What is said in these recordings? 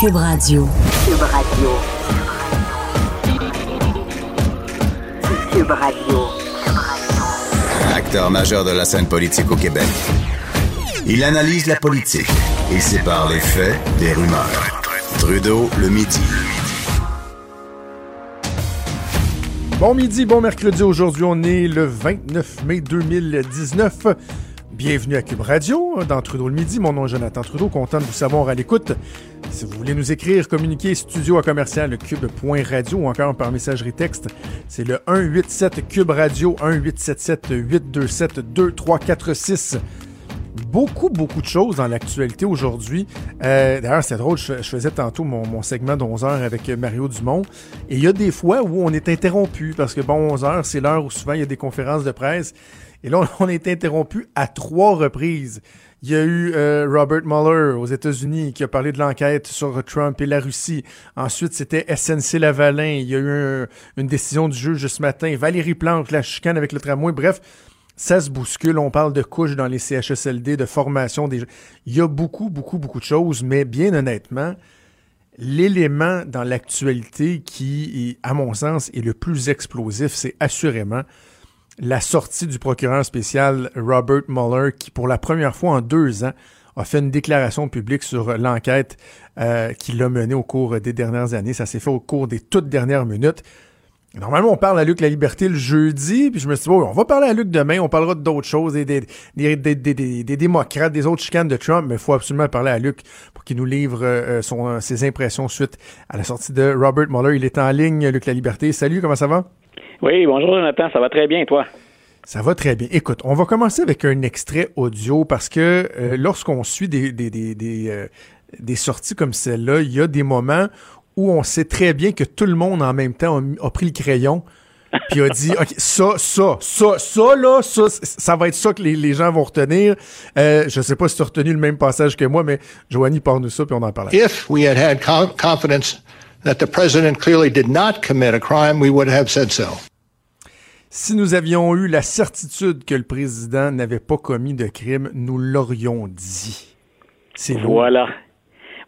Cube Radio. Cube Radio. Cube Radio. Acteur majeur de la scène politique au Québec. Il analyse la politique et sépare les faits des rumeurs. Trudeau le midi. Bon midi, bon mercredi. Aujourd'hui, on est le 29 mai 2019. Bienvenue à Cube Radio, dans Trudeau le midi. Mon nom est Jonathan Trudeau, content de vous savoir à l'écoute. Si vous voulez nous écrire, communiquer studio à commercial cube.radio ou encore par messagerie texte, c'est le 187 Cube Radio 1877 827 2346 beaucoup, beaucoup de choses dans l'actualité aujourd'hui. Euh, D'ailleurs, c'est drôle, je, faisais tantôt mon, mon segment de 11 heures avec Mario Dumont. Et il y a des fois où on est interrompu, parce que bon, 11 heures, c'est l'heure où souvent il y a des conférences de presse. Et là, on est interrompu à trois reprises. Il y a eu euh, Robert Mueller aux États-Unis qui a parlé de l'enquête sur Trump et la Russie. Ensuite, c'était SNC Lavalin. Il y a eu un, une décision du juge ce matin. Valérie Plante, la chicane avec le tramway. Bref, ça se bouscule. On parle de couches dans les CHSLD, de formation. Des... Il y a beaucoup, beaucoup, beaucoup de choses. Mais bien honnêtement, l'élément dans l'actualité qui, à mon sens, est le plus explosif, c'est assurément la sortie du procureur spécial Robert Mueller, qui pour la première fois en deux ans a fait une déclaration publique sur l'enquête euh, qu'il a menée au cours des dernières années. Ça s'est fait au cours des toutes dernières minutes. Normalement, on parle à Luc La Liberté le jeudi, puis je me suis dit, bon, on va parler à Luc demain, on parlera d'autres choses, des, des, des, des, des démocrates, des autres chicanes de Trump, mais il faut absolument parler à Luc pour qu'il nous livre euh, son, ses impressions suite à la sortie de Robert Mueller. Il est en ligne, Luc La Liberté. Salut, comment ça va? Oui, bonjour Jonathan, ça va très bien, toi? Ça va très bien. Écoute, on va commencer avec un extrait audio parce que euh, lorsqu'on suit des, des, des, des, euh, des sorties comme celle-là, il y a des moments où on sait très bien que tout le monde en même temps a, a pris le crayon puis a dit OK, ça, ça, ça, ça, là, ça, ça va être ça que les, les gens vont retenir. Euh, je sais pas si tu as retenu le même passage que moi, mais Joanie, parle-nous ça, puis on en parle. If we had had confidence that the president clearly did not commit a crime, we would have said so. Si nous avions eu la certitude que le président n'avait pas commis de crime, nous l'aurions dit. C'est Voilà.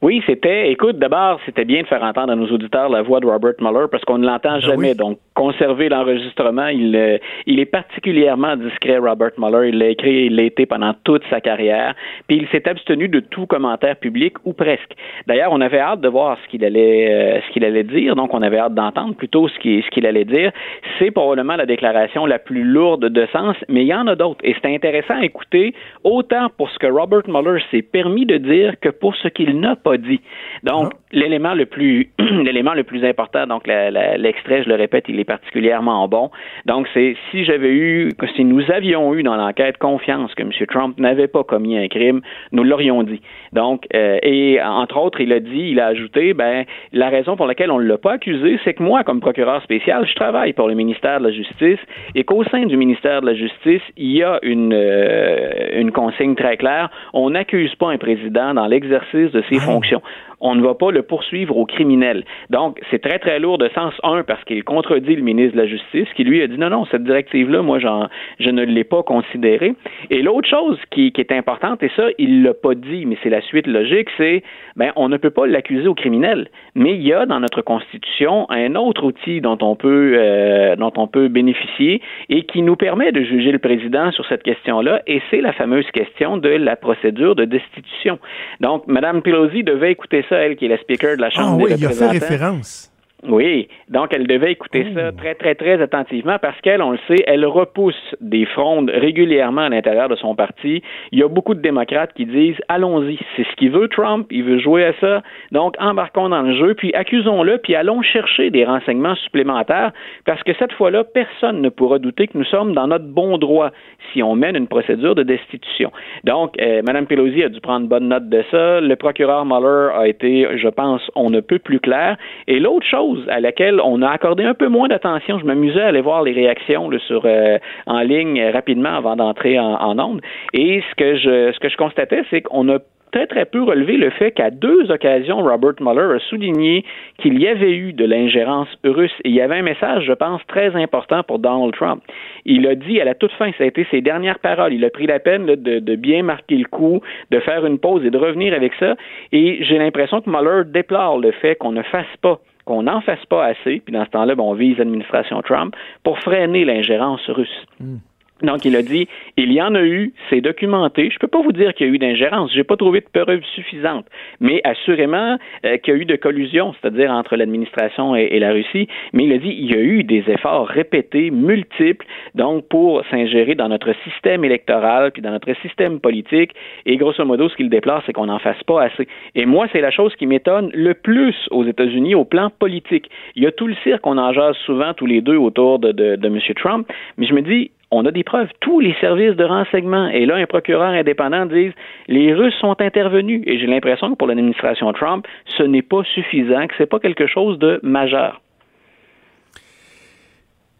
Oui, c'était, écoute, d'abord, c'était bien de faire entendre à nos auditeurs la voix de Robert Mueller parce qu'on ne l'entend Ben jamais. oui. Donc, conserver l'enregistrement, il, euh, il est particulièrement discret, Robert Mueller. Il l'a écrit, il l'a été pendant toute sa carrière. Puis il s'est abstenu de tout commentaire public ou presque. D'ailleurs, on avait hâte de voir ce qu'il allait, euh, ce qu'il allait dire. Donc, on avait hâte d'entendre plutôt ce qu'il, ce qu'il allait dire. C'est probablement la déclaration la plus lourde de sens, mais il y en a d'autres. Et c'est intéressant à écouter autant pour ce que Robert Mueller s'est permis de dire que pour ce qu'il n'a pas dit. Donc, l'élément le plus l'élément le plus important, donc la, la, l'extrait, je le répète, il est particulièrement bon. Donc, c'est si j'avais eu, si nous avions eu dans l'enquête confiance que M. Trump n'avait pas commis un crime, nous l'aurions dit. Donc, euh, et entre autres, il a dit, il a ajouté, ben, la raison pour laquelle on ne l'a pas accusé, c'est que moi, comme procureur spécial, je travaille pour le ministère de la Justice et qu'au sein du ministère de la Justice, il y a une, euh, une consigne très claire. On n'accuse pas un président dans l'exercice de ses fonctions on ne va pas le poursuivre au criminel. Donc, c'est très, très lourd de sens, un, parce qu'il contredit le ministre de la Justice, qui lui a dit non, non, cette directive-là, moi, j'en, je ne l'ai pas considérée. Et l'autre chose qui, est importante, et ça, il l'a pas dit, mais c'est la suite logique, c'est, ben, on ne peut pas l'accuser au criminel. Mais il y a dans notre Constitution un autre outil dont on peut, euh, dont on peut bénéficier et qui nous permet de juger le président sur cette question-là, et c'est la fameuse question de la procédure de destitution. Donc, Mme Pelosi devait écouter elle qui est la speaker de la Chambre ah, des oui, il a fait représentants. référence. Oui, donc elle devait écouter ça très, très, très attentivement parce qu'elle, on le sait, elle repousse des frondes régulièrement à l'intérieur de son parti. Il y a beaucoup de démocrates qui disent allons-y, c'est ce qu'il veut Trump, il veut jouer à ça, donc embarquons dans le jeu, puis accusons-le, puis allons chercher des renseignements supplémentaires parce que cette fois-là, personne ne pourra douter que nous sommes dans notre bon droit si on mène une procédure de destitution. Donc, euh, Mme Pelosi a dû prendre bonne note de ça. Le procureur Mueller a été, je pense, on ne peut plus clair. Et l'autre chose à laquelle on a accordé un peu moins d'attention, je m'amusais à aller voir les réactions sur euh, en ligne euh, rapidement avant d'entrer en, en onde. Et ce que je constatais, c'est qu'on a très, très peu relevé le fait qu'à deux occasions, Robert Mueller a souligné qu'il y avait eu de l'ingérence russe. Et il y avait un message, je pense, très important pour Donald Trump. Il a dit à la toute fin, ça a été ses dernières paroles, il a pris la peine de, bien marquer le coup, de faire une pause et de revenir avec ça. Et j'ai l'impression que Mueller déplore le fait qu'on ne fasse pas qu'on n'en fasse pas assez, puis dans ce temps-là, ben, on vise l'administration Trump pour freiner l'ingérence russe. Hmm. Donc, il a dit, il y en a eu, c'est documenté. Je ne peux pas vous dire qu'il y a eu d'ingérence. J'ai pas trouvé de preuves suffisantes. Mais assurément euh, qu'il y a eu de collusion, c'est-à-dire entre l'administration et, la Russie. Mais il a dit, il y a eu des efforts répétés, multiples, donc pour s'ingérer dans notre système électoral puis dans notre système politique. Et grosso modo, ce qu'il déplore, c'est qu'on n'en fasse pas assez. Et moi, c'est la chose qui m'étonne le plus aux États-Unis au plan politique. Il y a tout le cirque, on en souvent tous les deux autour de, de, de M. Trump. Mais je me dis, on a des preuves. Tous les services de renseignement, et là, un procureur indépendant dit les Russes sont intervenus. Et j'ai l'impression que pour l'administration Trump, ce n'est pas suffisant, que ce n'est pas quelque chose de majeur.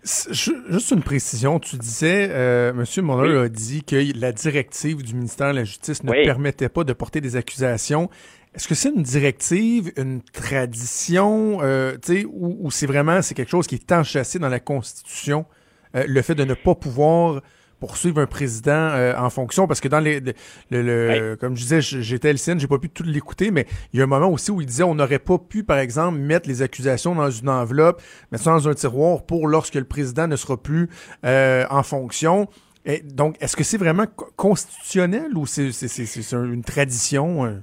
Juste une précision, tu disais, euh, M. Mueller a dit que la directive du ministère de la Justice ne permettait pas de porter des accusations. Est-ce que c'est une directive, une tradition, euh, ou, ou c'est vraiment c'est quelque chose qui est enchâssé dans la Constitution? Euh, le fait de ne pas pouvoir poursuivre un président euh, en fonction parce que dans les le, comme je disais j'étais à LCN j'ai pas pu tout l'écouter mais il y a un moment aussi où il disait on n'aurait pas pu par exemple mettre les accusations dans une enveloppe mettre ça dans un tiroir pour lorsque le président ne sera plus euh, en fonction. Et donc est-ce que c'est vraiment constitutionnel ou c'est une tradition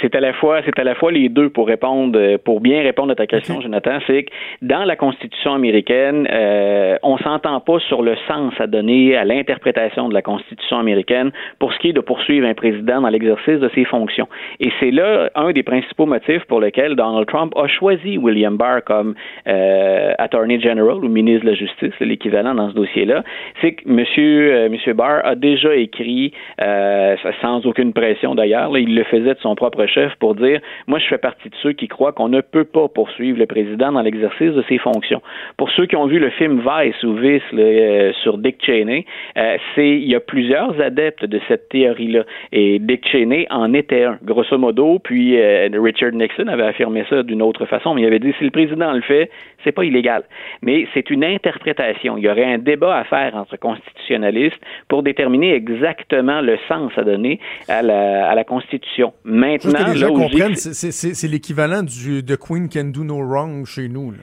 c'est à la fois c'est à la fois les deux pour répondre pour bien répondre à ta question Jonathan c'est que dans la constitution américaine euh, on s'entend pas sur le sens à donner à l'interprétation de la constitution américaine pour ce qui est de poursuivre un président dans l'exercice de ses fonctions. Et c'est là un des principaux motifs pour lesquels Donald Trump a choisi William Barr comme euh, attorney general ou ministre de la justice l'équivalent dans ce dossier là c'est que monsieur euh, monsieur Barr a déjà écrit euh, sans aucune pression d'ailleurs il le faisait de son propre chef pour dire moi je fais partie de ceux qui croient qu'on ne peut pas poursuivre le président dans l'exercice de ses fonctions. Pour ceux qui ont vu le film Vice ou Vice euh, sur Dick Cheney, euh, c'est il y a plusieurs adeptes de cette théorie-là et Dick Cheney en était un, grosso modo. Puis euh, Richard Nixon avait affirmé ça d'une autre façon, mais il avait dit si le président le fait, c'est pas illégal. Mais c'est une interprétation. Il y aurait un débat à faire entre constitutionnalistes pour déterminer exactement le sens à donner à la, à la Constitution. Maintenant, que les gens comprennent, c'est l'équivalent The Queen Can Do No Wrong chez nous.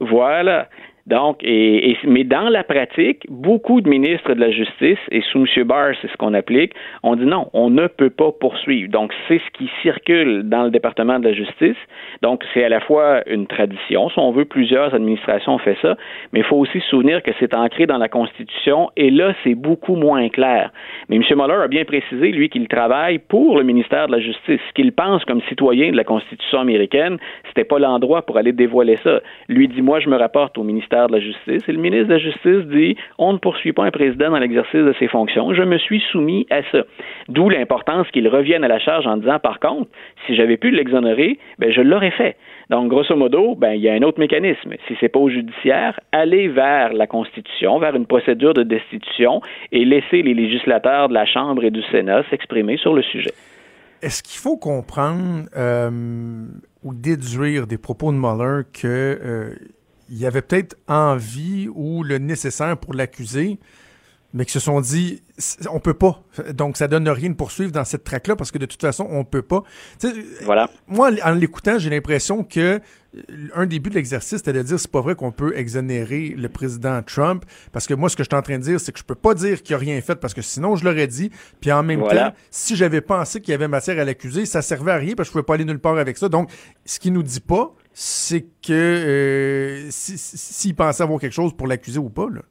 Voilà. Donc, et, mais dans la pratique, beaucoup de ministres de la Justice, et sous M. Barr, c'est ce qu'on applique, on dit non, on ne peut pas poursuivre. Donc, c'est ce qui circule dans le département de la Justice. Donc, c'est à la fois une tradition, si on veut, plusieurs administrations ont fait ça, mais il faut aussi se souvenir que c'est ancré dans la Constitution, et là, c'est beaucoup moins clair. Mais M. Mueller a bien précisé, lui, qu'il travaille pour le ministère de la Justice. Ce qu'il pense comme citoyen de la Constitution américaine, c'était pas l'endroit pour aller dévoiler ça. Lui dit, moi, je me rapporte au ministère de la Justice. Et le ministre de la Justice dit on ne poursuit pas un président dans l'exercice de ses fonctions. Je me suis soumis à ça. D'où l'importance qu'il revienne à la charge en disant par contre, si j'avais pu l'exonérer, ben je l'aurais fait. Donc, grosso modo, ben, il y a un autre mécanisme. Si c'est pas au judiciaire, aller vers la Constitution, vers une procédure de destitution et laisser les législateurs de la Chambre et du Sénat s'exprimer sur le sujet. Est-ce qu'il faut comprendre euh, ou déduire des propos de Mueller que euh, il y avait peut-être envie ou le nécessaire pour l'accuser, mais qui se sont dit on peut pas. Donc ça donne rien de poursuivre dans cette traque-là parce que de toute façon, on peut pas. voilà. Moi, en l'écoutant, j'ai l'impression que euh, un début de l'exercice, c'était de dire c'est pas vrai qu'on peut exonérer le président Trump. Parce que moi, ce que je suis en train de dire, c'est que je peux pas dire qu'il a rien fait parce que sinon je l'aurais dit. Puis en même temps, si j'avais pensé qu'il y avait matière à l'accuser, ça servait à rien parce que je pouvais pas aller nulle part avec ça. Donc, ce qu'il nous dit pas, c'est que euh, s'il pensait avoir quelque chose pour l'accuser ou pas, là.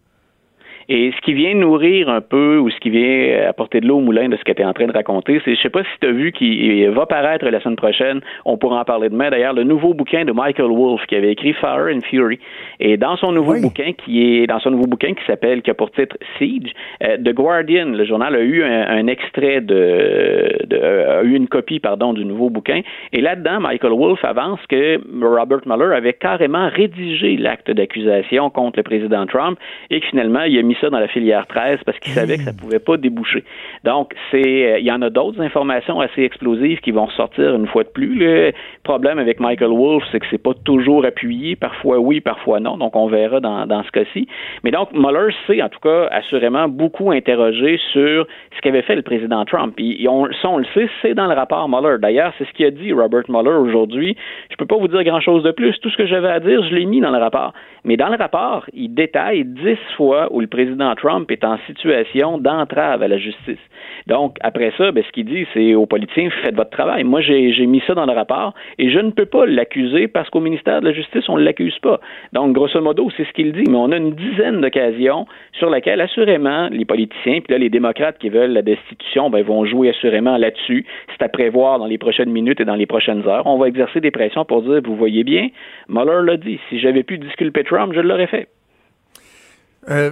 Et ce qui vient nourrir un peu ou ce qui vient apporter de l'eau au moulin de ce que tu es en train de raconter, c'est, je sais pas si tu as vu qu'il va paraître la semaine prochaine, on pourra en parler demain. D'ailleurs, le nouveau bouquin de Michael Wolff qui avait écrit Fire and Fury. Et dans son nouveau bouquin qui est dans son nouveau bouquin qui s'appelle qui a pour titre Siege, euh, The Guardian, le journal a eu un, extrait de, de a eu une copie pardon du nouveau bouquin. Et là-dedans Michael Wolff avance que Robert Mueller avait carrément rédigé l'acte d'accusation contre le président Trump et que finalement il a mis mis ça dans la filière 13 parce qu'il savait que ça pouvait pas déboucher. Donc, c'est, il y en a d'autres informations assez explosives qui vont ressortir une fois de plus. Le problème avec Michael Wolff, c'est que c'est pas toujours appuyé, parfois oui, parfois non. Donc, on verra dans, dans ce cas-ci. Mais donc, Mueller s'est, en tout cas, assurément beaucoup interrogé sur ce qu'avait fait le président Trump. Et on, ça, on le sait, c'est dans le rapport Mueller. D'ailleurs, c'est ce qu'a dit Robert Mueller aujourd'hui. Je peux pas vous dire grand-chose de plus. Tout ce que j'avais à dire, je l'ai mis dans le rapport. Mais dans le rapport, il détaille dix fois où le président Trump est en situation d'entrave à la justice. Donc, après ça, ben, ce qu'il dit, c'est aux politiciens, faites votre travail. Moi, j'ai mis ça dans le rapport et je ne peux pas l'accuser parce qu'au ministère de la Justice, on ne l'accuse pas. Donc, grosso modo, c'est ce qu'il dit. Mais on a une dizaine d'occasions sur lesquelles, assurément, les politiciens, puis là, les démocrates qui veulent la destitution, ben, vont jouer assurément là-dessus. C'est à prévoir dans les prochaines minutes et dans les prochaines heures. On va exercer des pressions pour dire, vous voyez bien, Mueller l'a dit, si j'avais pu disculper Trump, je l'aurais fait. Euh,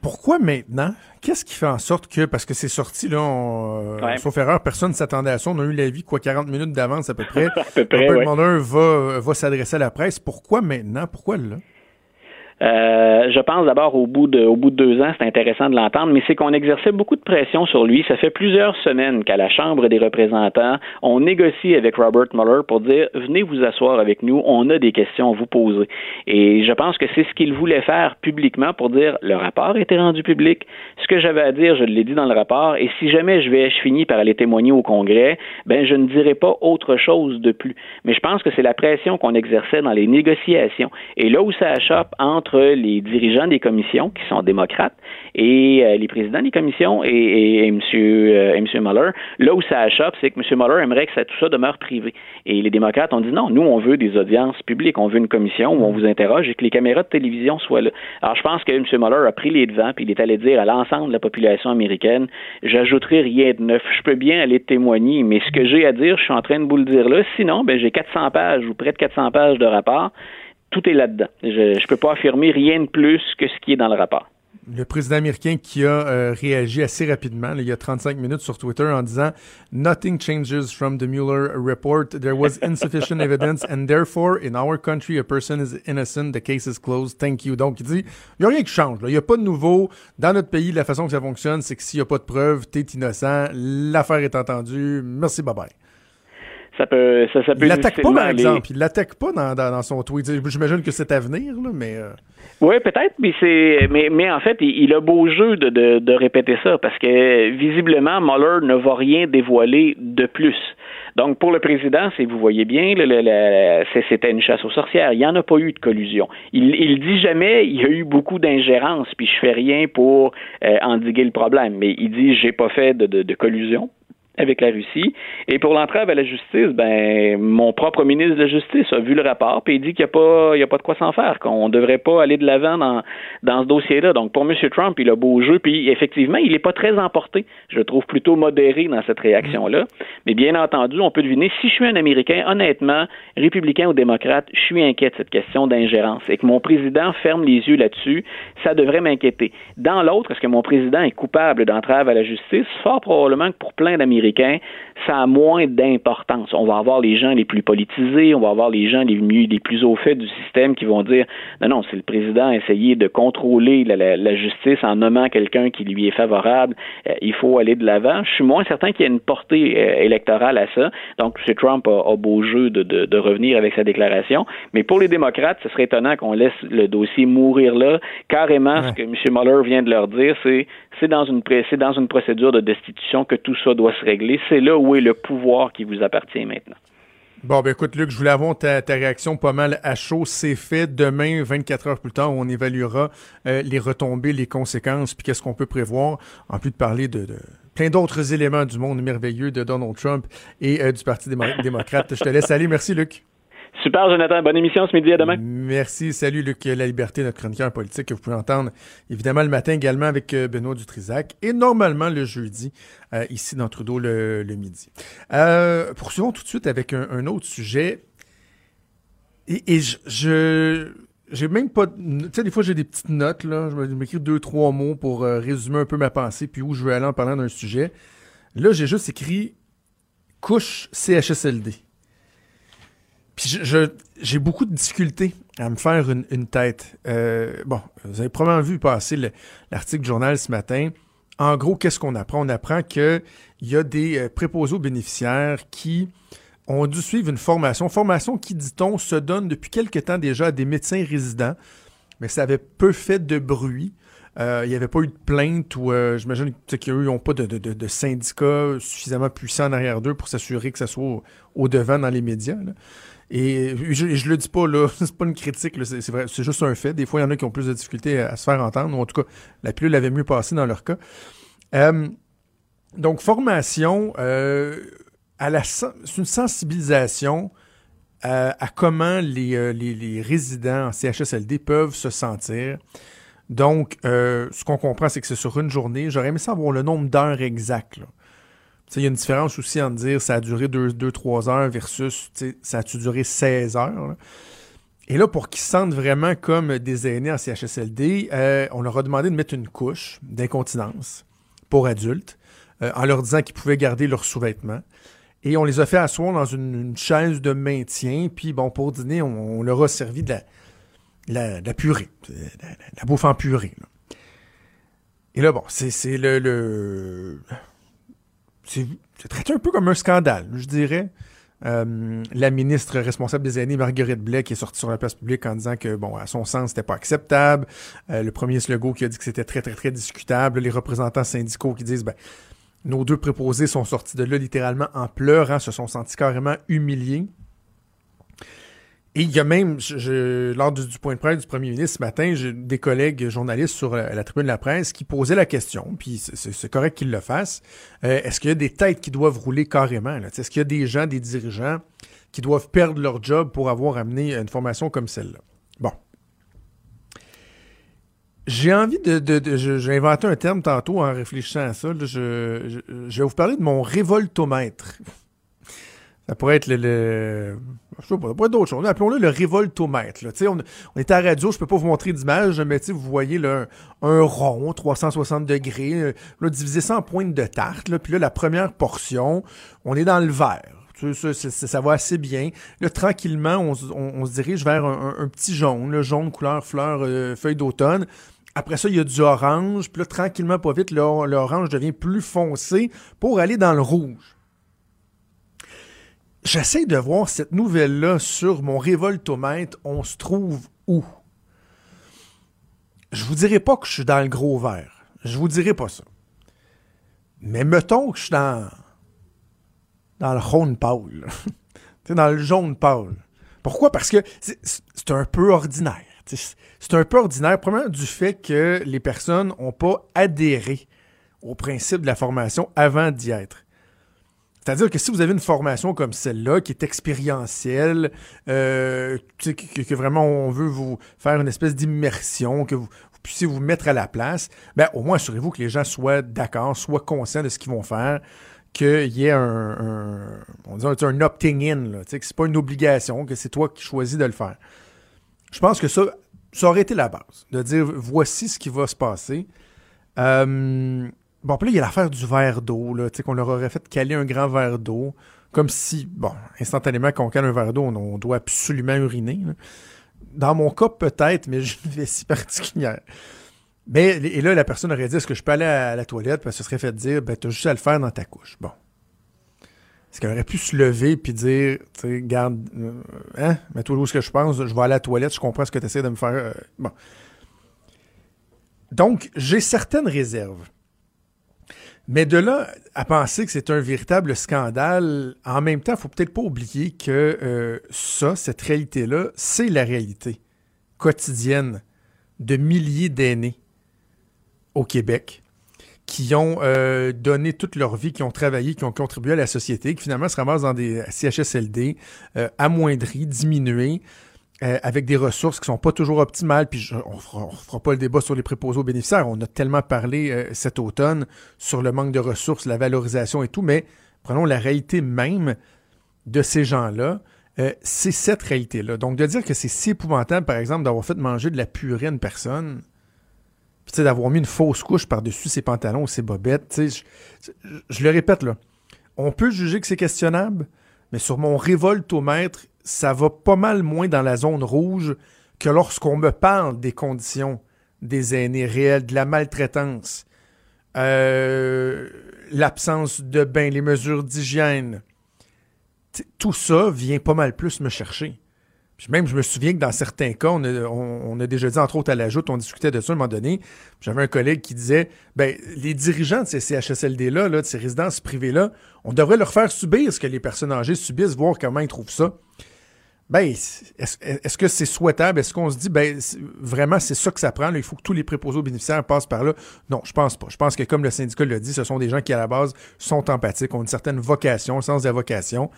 pourquoi maintenant? Qu'est-ce qui fait en sorte que, parce que c'est sorti, là, on, euh, sauf erreur, personne ne s'attendait à ça. On a eu l'avis, quoi, 40 minutes d'avance à peu près. à peu près va, va s'adresser à la presse. Pourquoi maintenant? Pourquoi là? Euh, je pense d'abord au bout de au bout de deux ans, c'est intéressant de l'entendre, mais c'est qu'on exerçait beaucoup de pression sur lui. Ça fait plusieurs semaines qu'à la Chambre des représentants, on négocie avec Robert Mueller pour dire venez vous asseoir avec nous, on a des questions à vous poser. Et je pense que c'est ce qu'il voulait faire publiquement pour dire le rapport été rendu public. Ce que j'avais à dire, je l'ai dit dans le rapport, et si jamais je vais je finis par aller témoigner au Congrès, ben je ne dirai pas autre chose de plus. Mais je pense que c'est la pression qu'on exerçait dans les négociations. Et là où ça achoppe entre les dirigeants des commissions qui sont démocrates et euh, les présidents des commissions et, M. Euh. Là où ça achoppe, c'est que M. Mueller aimerait que tout ça demeure privé. Et les démocrates ont dit non, nous, on veut des audiences publiques, on veut une commission où on vous interroge et que les caméras de télévision soient là. Alors, je pense que M. Mueller a pris les devants puis il est allé dire à l'ensemble de la population américaine, j'ajouterai rien de neuf. Je peux bien aller témoigner, mais ce que j'ai à dire, je suis en train de vous le dire là. Sinon, ben, j'ai 400 pages ou près de 400 pages de rapport tout est là-dedans. Je ne peux pas affirmer rien de plus que ce qui est dans le rapport. Le président américain qui a euh, réagi assez rapidement, il y a 35 minutes sur Twitter, en disant Nothing changes from the Mueller report. There was insufficient evidence, and therefore, in our country, a person is innocent. The case is closed. Thank you. Donc, il dit il n'y a rien qui change. Il n'y a pas de nouveau. Dans notre pays, la façon que ça fonctionne, c'est que s'il n'y a pas de preuves, tu es innocent. L'affaire est entendue. Merci, bye bye ça peut, ça, ça peut il l'attaque pas, par exemple. Il l'attaque pas dans, dans, son tweet. J'imagine que c'est à venir, là, mais. Euh... Oui, peut-être, mais c'est, mais, mais en fait, il, a beau jeu de, de, de, répéter ça parce que visiblement, Mueller ne va rien dévoiler de plus. Donc, pour le président, si vous voyez bien, c'était une chasse aux sorcières. Il n'y en a pas eu de collusion. Il, il dit jamais il y a eu beaucoup d'ingérence, puis je fais rien pour euh, endiguer le problème. Mais il dit j'ai pas fait de collusion avec la Russie. Et pour l'entrave à la justice, ben mon propre ministre de la Justice a vu le rapport et il dit qu'il n'y a pas a pas de quoi s'en faire, qu'on ne devrait pas aller de l'avant dans, dans ce dossier-là. Donc pour M. Trump, il a beau jeu, puis effectivement, il n'est pas très emporté. Je le trouve plutôt modéré dans cette réaction-là. Mais bien entendu, on peut deviner, si je suis un Américain, honnêtement, républicain ou démocrate, je suis inquiet de cette question d'ingérence. Et que mon président ferme les yeux là-dessus, ça devrait m'inquiéter. Dans l'autre, est-ce que mon président est coupable d'entrave à la justice? Fort probablement que pour plein d'Américains, ça a moins d'importance. On va avoir les gens les plus politisés, on va avoir les gens les, mieux, les plus au fait du système qui vont dire non, non, c'est le président a essayé de contrôler la, justice en nommant quelqu'un qui lui est favorable, euh, il faut aller de l'avant. Je suis moins certain qu'il y ait une portée euh, électorale à ça. Donc, M. Trump a, beau jeu de, revenir avec sa déclaration. Mais pour les démocrates, ce serait étonnant qu'on laisse le dossier mourir là. Carrément, ce que M. Mueller vient de leur dire, c'est c'est dans une c'est dans une procédure de destitution que tout ça doit se C'est là où est le pouvoir qui vous appartient maintenant. Bon, ben écoute, Luc, je voulais avoir ta, réaction pas mal à chaud. C'est fait. Demain, 24 heures plus tard, on évaluera euh, les retombées, les conséquences, puis qu'est-ce qu'on peut prévoir, en plus de parler de, plein d'autres éléments du monde merveilleux de Donald Trump et euh, du Parti démocrate. je te laisse aller. Merci, Luc. Super, Jonathan. Bonne émission ce midi. À demain. Merci. Salut, Luc La Liberté, notre chroniqueur politique que vous pouvez entendre évidemment le matin également avec euh, Benoît Dutrisac et normalement le jeudi euh, ici dans Trudeau le, midi. Euh, poursuivons tout de suite avec un, autre sujet. Et, je, j'ai même pas. Tu sais, des fois, j'ai des petites notes, là. Je m'écris deux, trois mots pour résumer un peu ma pensée, puis où je veux aller en parlant d'un sujet. Là, j'ai juste écrit couche CHSLD J'ai beaucoup de difficultés à me faire une, tête. Euh, bon, vous avez probablement vu passer l'article journal ce matin. En gros, qu'est-ce qu'on apprend? On apprend qu'il y a des euh, préposés aux bénéficiaires qui ont dû suivre une formation. Formation qui, dit-on, se donne depuis quelque temps déjà à des médecins résidents, mais ça avait peu fait de bruit. Euh, il n'y avait pas eu de plainte ou j'imagine qu'ils n'ont pas de, de, syndicats suffisamment puissants en arrière d'eux pour s'assurer que ça soit au, devant dans les médias. Et je, je le dis pas, là, c'est pas une critique, c'est juste un fait. Des fois, il y en a qui ont plus de difficultés à, se faire entendre, ou en tout cas, la pilule avait mieux passé dans leur cas. Euh, donc, formation, euh, c'est une sensibilisation à, comment euh, les, résidents en CHSLD peuvent se sentir. Donc, ce qu'on comprend, c'est que c'est sur une journée. J'aurais aimé savoir le nombre d'heures exactes. Il y a une différence aussi en dire ça a duré 2-3 heures versus ça a duré 16 heures. Et là, pour qu'ils se sentent vraiment comme des aînés en CHSLD, euh, on leur a demandé de mettre une couche d'incontinence pour adultes euh, en leur disant qu'ils pouvaient garder leurs sous-vêtements. Et on les a fait asseoir dans une, chaise de maintien. Puis, bon, pour dîner, on, leur a servi de la, la, purée, la, bouffe en purée. Et là, bon, c'est le c'est traité un peu comme un scandale, je dirais. Euh, la ministre responsable des aînés, Marguerite Blais, qui est sortie sur la place publique en disant que, bon, à son sens, c'était pas acceptable. Euh, le premier Legault qui a dit que c'était très, très, très discutable. Les représentants syndicaux qui disent, ben, nos deux préposés sont sortis de là littéralement en pleurant, se sont sentis carrément humiliés. Et il y a même, lors du, point de presse du premier ministre ce matin, j'ai des collègues journalistes sur la, tribune de la presse qui posaient la question, puis c'est correct qu'ils le fassent. Euh, est-ce qu'il y a des têtes qui doivent rouler carrément? Est-ce qu'il y a des gens, des dirigeants qui doivent perdre leur job pour avoir amené une formation comme celle-là? Bon. J'ai envie de. j'ai inventé un terme tantôt en réfléchissant à ça. je, vais vous parler de mon révoltomètre. Ça pourrait être le. je sais pas, ça pourrait être d'autres choses. Appelons-le le révoltomètre. On, on est à la radio, je peux pas vous montrer d'image, mais vous voyez un, rond, 360 degrés, euh, là, divisé ça en pointes de tarte. Puis là, la première portion, on est dans le vert. Ça, ça, ça, va assez bien. Là, tranquillement, on, on, se dirige vers un, petit jaune, le jaune couleur fleur, euh, feuille d'automne. Après ça, il y a du orange. Puis là, tranquillement, pas vite, l'orange devient plus foncé pour aller dans le rouge j'essaie de voir cette nouvelle-là sur mon révoltomètre. On se trouve où? Je vous dirai pas que je suis dans le gros vert. Je vous dirai pas ça. Mais mettons que je suis dans, dans le jaune pâle. dans le jaune pâle. Pourquoi? Parce que c'est un peu ordinaire. C'est un peu ordinaire, premièrement, du fait que les personnes n'ont pas adhéré au principe de la formation avant d'y être. C'est-à-dire que si vous avez une formation comme celle-là, qui est expérientielle, euh, que, vraiment on veut vous faire une espèce d'immersion, que vous, puissiez vous mettre à la place, ben, au moins assurez-vous que les gens soient d'accord, soient conscients de ce qu'ils vont faire, qu'il y ait un, on dit un opting-in, que c'est pas une obligation, que c'est toi qui choisis de le faire. Je pense que ça, ça aurait été la base, de dire voici ce qui va se passer. Euh, Bon, puis là, il y a l'affaire du verre d'eau, là, tu sais, qu'on leur aurait fait caler un grand verre d'eau, comme si, bon, instantanément, quand on cale un verre d'eau, on, doit absolument uriner. Dans mon cas, peut-être, mais j'ai une vessie particulière. Mais, et là, la personne aurait dit, est-ce que je peux aller à la toilette? Puis elle se serait fait dire, ben, t'as juste à le faire dans ta couche. Bon. Est-ce qu'elle aurait pu se lever puis dire, tu sais, garde, euh, hein, mets-toi où ce que je pense, je vais à la toilette, je comprends ce que tu essaies de me faire. Euh, bon. Donc, j'ai certaines réserves. Mais de là à penser que c'est un véritable scandale, en même temps, il faut peut-être pas oublier que euh, ça, cette réalité-là, c'est la réalité quotidienne de milliers d'aînés au Québec qui ont euh, donné toute leur vie, qui ont travaillé, qui ont contribué à la société, qui finalement se ramassent dans des CHSLD euh, amoindris, diminués, euh, avec des ressources qui sont pas toujours optimales. Puis on fera, fera pas le débat sur les préposés aux bénéficiaires. On a tellement parlé euh, cet automne sur le manque de ressources, la valorisation et tout, mais prenons la réalité même de ces gens-là. Euh, c'est cette réalité-là. Donc, de dire que c'est si épouvantable, par exemple, d'avoir fait manger de la purée à une personne, puis d'avoir mis une fausse couche par-dessus ses pantalons ou ses bobettes, je, je, le répète, là, on peut juger que c'est questionnable, mais sur mon révoltomètre, ça va pas mal moins dans la zone rouge que lorsqu'on me parle des conditions des aînés réels, de la maltraitance, euh, l'absence de bain, les mesures d'hygiène. Tout ça vient pas mal plus me chercher. Même, je me souviens que dans certains cas, on a, déjà dit, entre autres à la joute, on discutait de ça à un moment donné. J'avais un collègue qui disait ben, les dirigeants de ces CHSLD-là, de ces résidences privées-là, on devrait leur faire subir ce que les personnes âgées subissent, voir comment ils trouvent ça ben, est-ce que c'est souhaitable? Est-ce qu'on se dit, ben, vraiment, c'est ça que ça prend? il faut que tous les préposés aux bénéficiaires passent par là? Non, je pense pas. Je pense que, comme le syndicat l'a dit, ce sont des gens qui, à la base, sont empathiques, ont une certaine vocation, un sens de la vocation.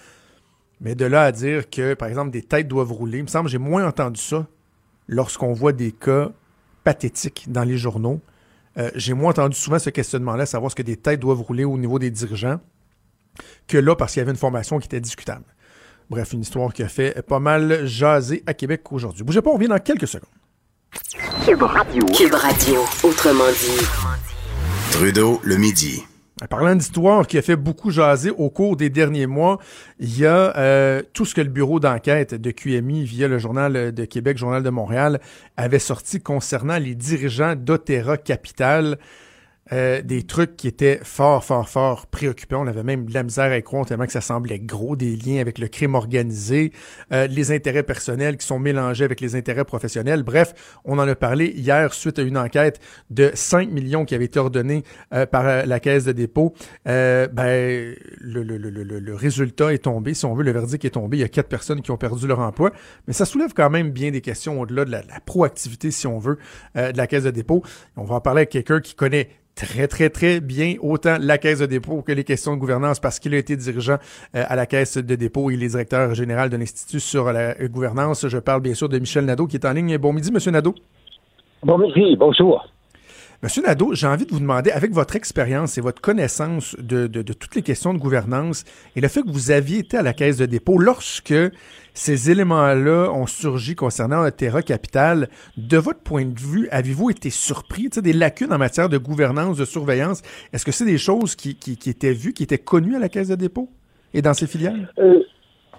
Mais de là à dire que, par exemple, des têtes doivent rouler, il me semble que j'ai moins entendu ça lorsqu'on voit des cas pathétiques dans les journaux. Euh, j'ai moins entendu souvent ce questionnement-là, savoir ce que des têtes doivent rouler au niveau des dirigeants, que là, parce qu'il y avait une formation qui était discutable. Bref, une histoire qui a fait pas mal jaser à Québec aujourd'hui. Bougez pas, on revient dans quelques secondes. Cube Radio. Cube Radio, autrement dit. Trudeau, le midi. Parlant d'histoire qui a fait beaucoup jaser au cours des derniers mois, il y a euh, tout ce que le bureau d'enquête de QMI via le Journal de Québec, Journal de Montréal, avait sorti concernant les dirigeants d'Otera Capital. Euh, des trucs qui étaient fort, fort, fort préoccupants. On avait même de la misère à croire tellement que ça semblait gros, des liens avec le crime organisé, euh, les intérêts personnels qui sont mélangés avec les intérêts professionnels. Bref, on en a parlé hier suite à une enquête de 5 millions qui avait été ordonnée euh, par la Caisse de dépôt. ben, le, le, le, le, résultat est tombé, si on veut, le verdict est tombé. Il y a quatre personnes qui ont perdu leur emploi, mais ça soulève quand même bien des questions au-delà de la, la, proactivité, si on veut, de la Caisse de dépôt. On va en parler avec quelqu'un qui connaît très, très, très bien autant la Caisse de dépôt que les questions de gouvernance parce qu'il a été dirigeant euh, à la Caisse de dépôt il est directeur général de l'Institut sur la gouvernance. Je parle bien sûr de Michel Nadeau qui est en ligne. Bon midi, Monsieur Nadeau. Bon midi, bonjour. Monsieur Nadeau, j'ai envie de vous demander, avec votre expérience et votre connaissance de, toutes les questions de gouvernance et le fait que vous aviez été à la Caisse de dépôt lorsque ces éléments-là ont surgi concernant Terra Capital. De votre point de vue, avez-vous été surpris? Des lacunes en matière de gouvernance, de surveillance? Est-ce que c'est des choses qui, qui, étaient vues, qui étaient connues à la Caisse de dépôt et dans ses filiales? Euh,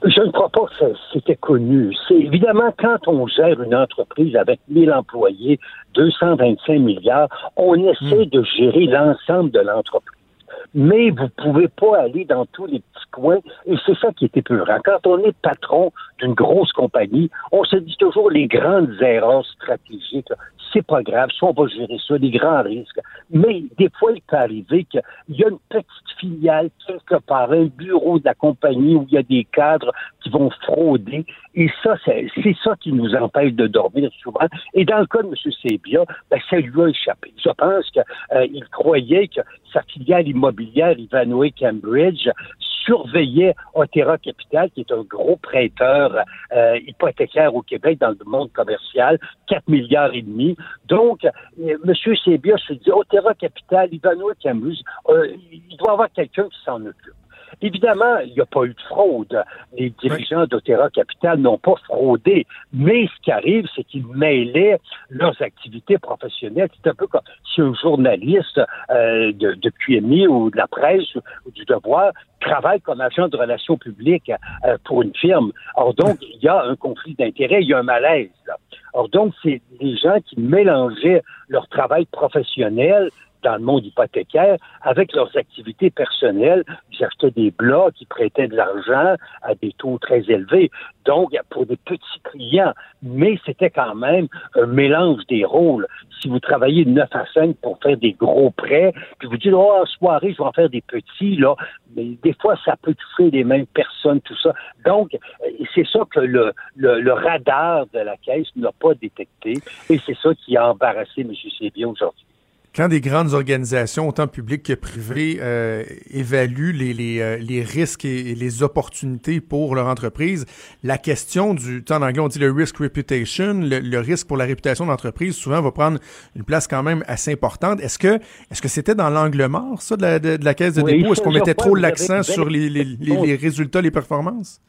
je ne crois pas que c'était connu. C'est évidemment quand on gère une entreprise avec 1000 employés, 225 milliards, on essaie hmm. de gérer l'ensemble de l'entreprise mais vous pouvez pas aller dans tous les petits coins, et c'est ça qui est épeurant. Quand on est patron d'une grosse compagnie, on se dit toujours les grandes erreurs stratégiques, c'est pas grave, si on va gérer ça, les grands risques. Mais des fois, il peut arriver qu'il y a une petite filiale quelque part, un bureau de la compagnie où il y a des cadres qui vont frauder. Et ça, c'est ça qui nous empêche de dormir souvent. Et dans le cas de M. Sébia, ben, ça lui a échappé. Je pense qu'il euh, croyait que sa filiale immobilière Ivanhoe Cambridge surveillait Otera Capital, qui est un gros prêteur euh, hypothécaire au Québec dans le monde commercial, 4 milliards et demi. Donc, euh, M. Sébia se dit, Otera Capital, Ivanhoe Cambridge, euh, il doit y avoir quelqu'un qui s'en occupe. Évidemment, il n'y a pas eu de fraude. Les dirigeants d'Otera Capital n'ont pas fraudé. Mais ce qui arrive, c'est qu'ils mêlaient leurs activités professionnelles. C'est un peu comme si un journaliste euh, de, de QMI ou de la presse ou du devoir travaille comme agent de relations publiques euh, pour une firme. Or donc, il y a un conflit d'intérêts, il y a un malaise. Or donc, c'est des gens qui mélangeaient leur travail professionnel dans le monde hypothécaire avec leurs activités personnelles. Ils achetaient des blocs, ils prêtaient de l'argent à des taux très élevés. Donc, pour des petits clients. Mais c'était quand même un mélange des rôles. Si vous travaillez de 9 à 5 pour faire des gros prêts, puis vous dites, oh, en soirée, je vais en faire des petits, là. Mais des fois, ça peut toucher les mêmes personnes, tout ça. Donc, c'est ça que le, radar de la caisse n'a pas détecté. Et c'est ça qui a embarrassé M. Sébier aujourd'hui quand des grandes organisations, autant publiques que privées, euh, évaluent les, les, euh, les, risques et, les opportunités pour leur entreprise, la question du, en anglais on dit le risk reputation, le, risque pour la réputation de l'entreprise, souvent va prendre une place quand même assez importante. Est-ce que est-ce que c'était dans l'angle mort, ça, de la, de, la caisse de dépôt? Est-ce qu'on mettait trop l'accent sur les, les, les résultats, les performances?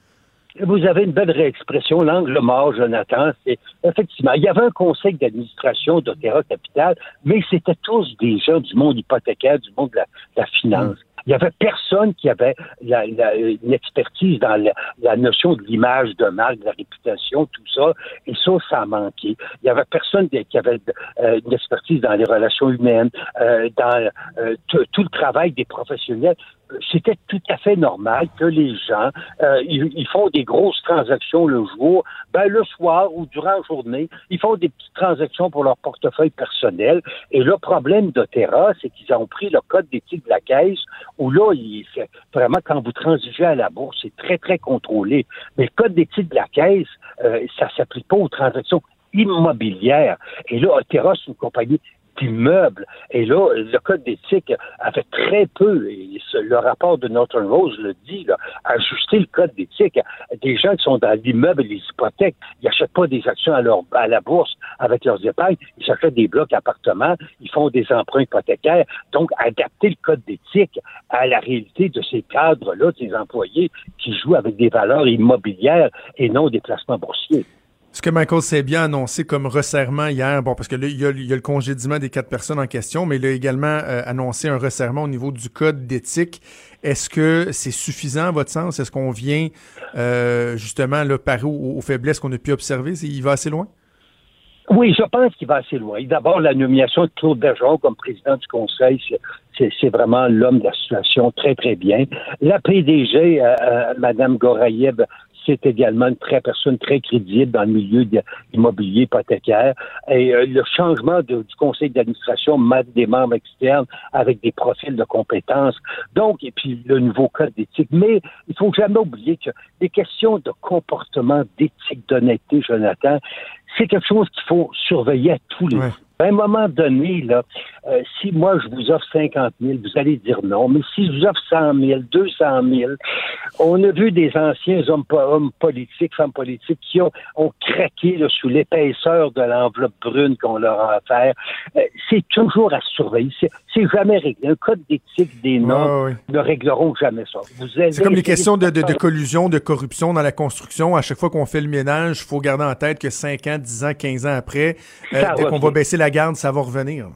Vous avez une belle réexpression, l'angle mort, Jonathan. C'est effectivement, il y avait un conseil d'administration d'Otera Capital, mais c'était tous des gens du monde hypothécaire, du monde de la, finance. Il y avait personne qui avait une expertise dans la, notion de l'image de marque, de la réputation, tout ça. Et ça, ça a manqué. Il y avait personne qui avait euh, une expertise dans les relations humaines, euh, dans euh, tout le travail des professionnels c'était tout à fait normal que les gens, euh, ils, font des grosses transactions le jour, ben le soir ou durant la journée, ils font des petites transactions pour leur portefeuille personnel. Et le problème d'Otera, c'est qu'ils ont pris le code d'éthique de la caisse, où là, il, vraiment, quand vous transigez à la bourse, c'est très, très contrôlé. Mais le code d'éthique de la caisse, euh, ça s'applique pas aux transactions immobilières. Et là, Otera, c'est une compagnie d'immeubles. Et là, le code d'éthique a fait très peu, et le rapport de Northern Rose le dit, là, ajuster le code d'éthique. Des gens qui sont dans l'immeuble et les hypothèques, ils n'achètent pas des actions à, leur, à la bourse avec leurs épargnes, ils achètent des blocs appartements, ils font des emprunts hypothécaires. Donc, adapter le code d'éthique à la réalité de ces cadres-là, de ces employés qui jouent avec des valeurs immobilières et non des placements boursiers. Ce que Michael Sabia a annoncé comme resserrement hier, bon, parce que là, il y a, le congédiement des quatre personnes en question, mais il a également euh, annoncé un resserrement au niveau du code d'éthique. Est-ce que c'est suffisant à votre sens? Est-ce qu'on vient euh, justement là, parer aux, faiblesses qu'on a pu observer? Il va assez loin? Oui, je pense qu'il va assez loin. D'abord, la nomination de Claude Bergeron comme président du Conseil, c'est vraiment l'homme de la situation très, très bien. La PDG, euh, euh, Mme Goraïeb, c'est également une très personne très crédible dans le milieu de immobilier hypothécaire. Et euh, le changement du conseil d'administration met des membres externes avec des profils de compétences. Donc, et puis le nouveau code d'éthique. Mais il faut jamais oublier que les questions de comportement, d'éthique, d'honnêteté, Jonathan, c'est quelque chose qu'il faut surveiller à tous les jours. À un moment donné, là, euh, si moi je vous offre 50 000, vous allez dire non. Mais si je vous offre 100 000, 200 000, on a vu des anciens hommes, hommes politiques, femmes politiques qui ont, ont craqué là, sous l'épaisseur de l'enveloppe brune qu'on leur a offert. Euh, c'est toujours à surveiller. C'est jamais réglé. Un code d'éthique des normes ne régleront jamais ça. C'est comme les questions de, de, de, collusion, de corruption dans la construction. À chaque fois qu'on fait le ménage, il faut garder en tête que 5 ans, 10 ans, 15 ans après, euh, qu'on va baisser la garde, ça revenir.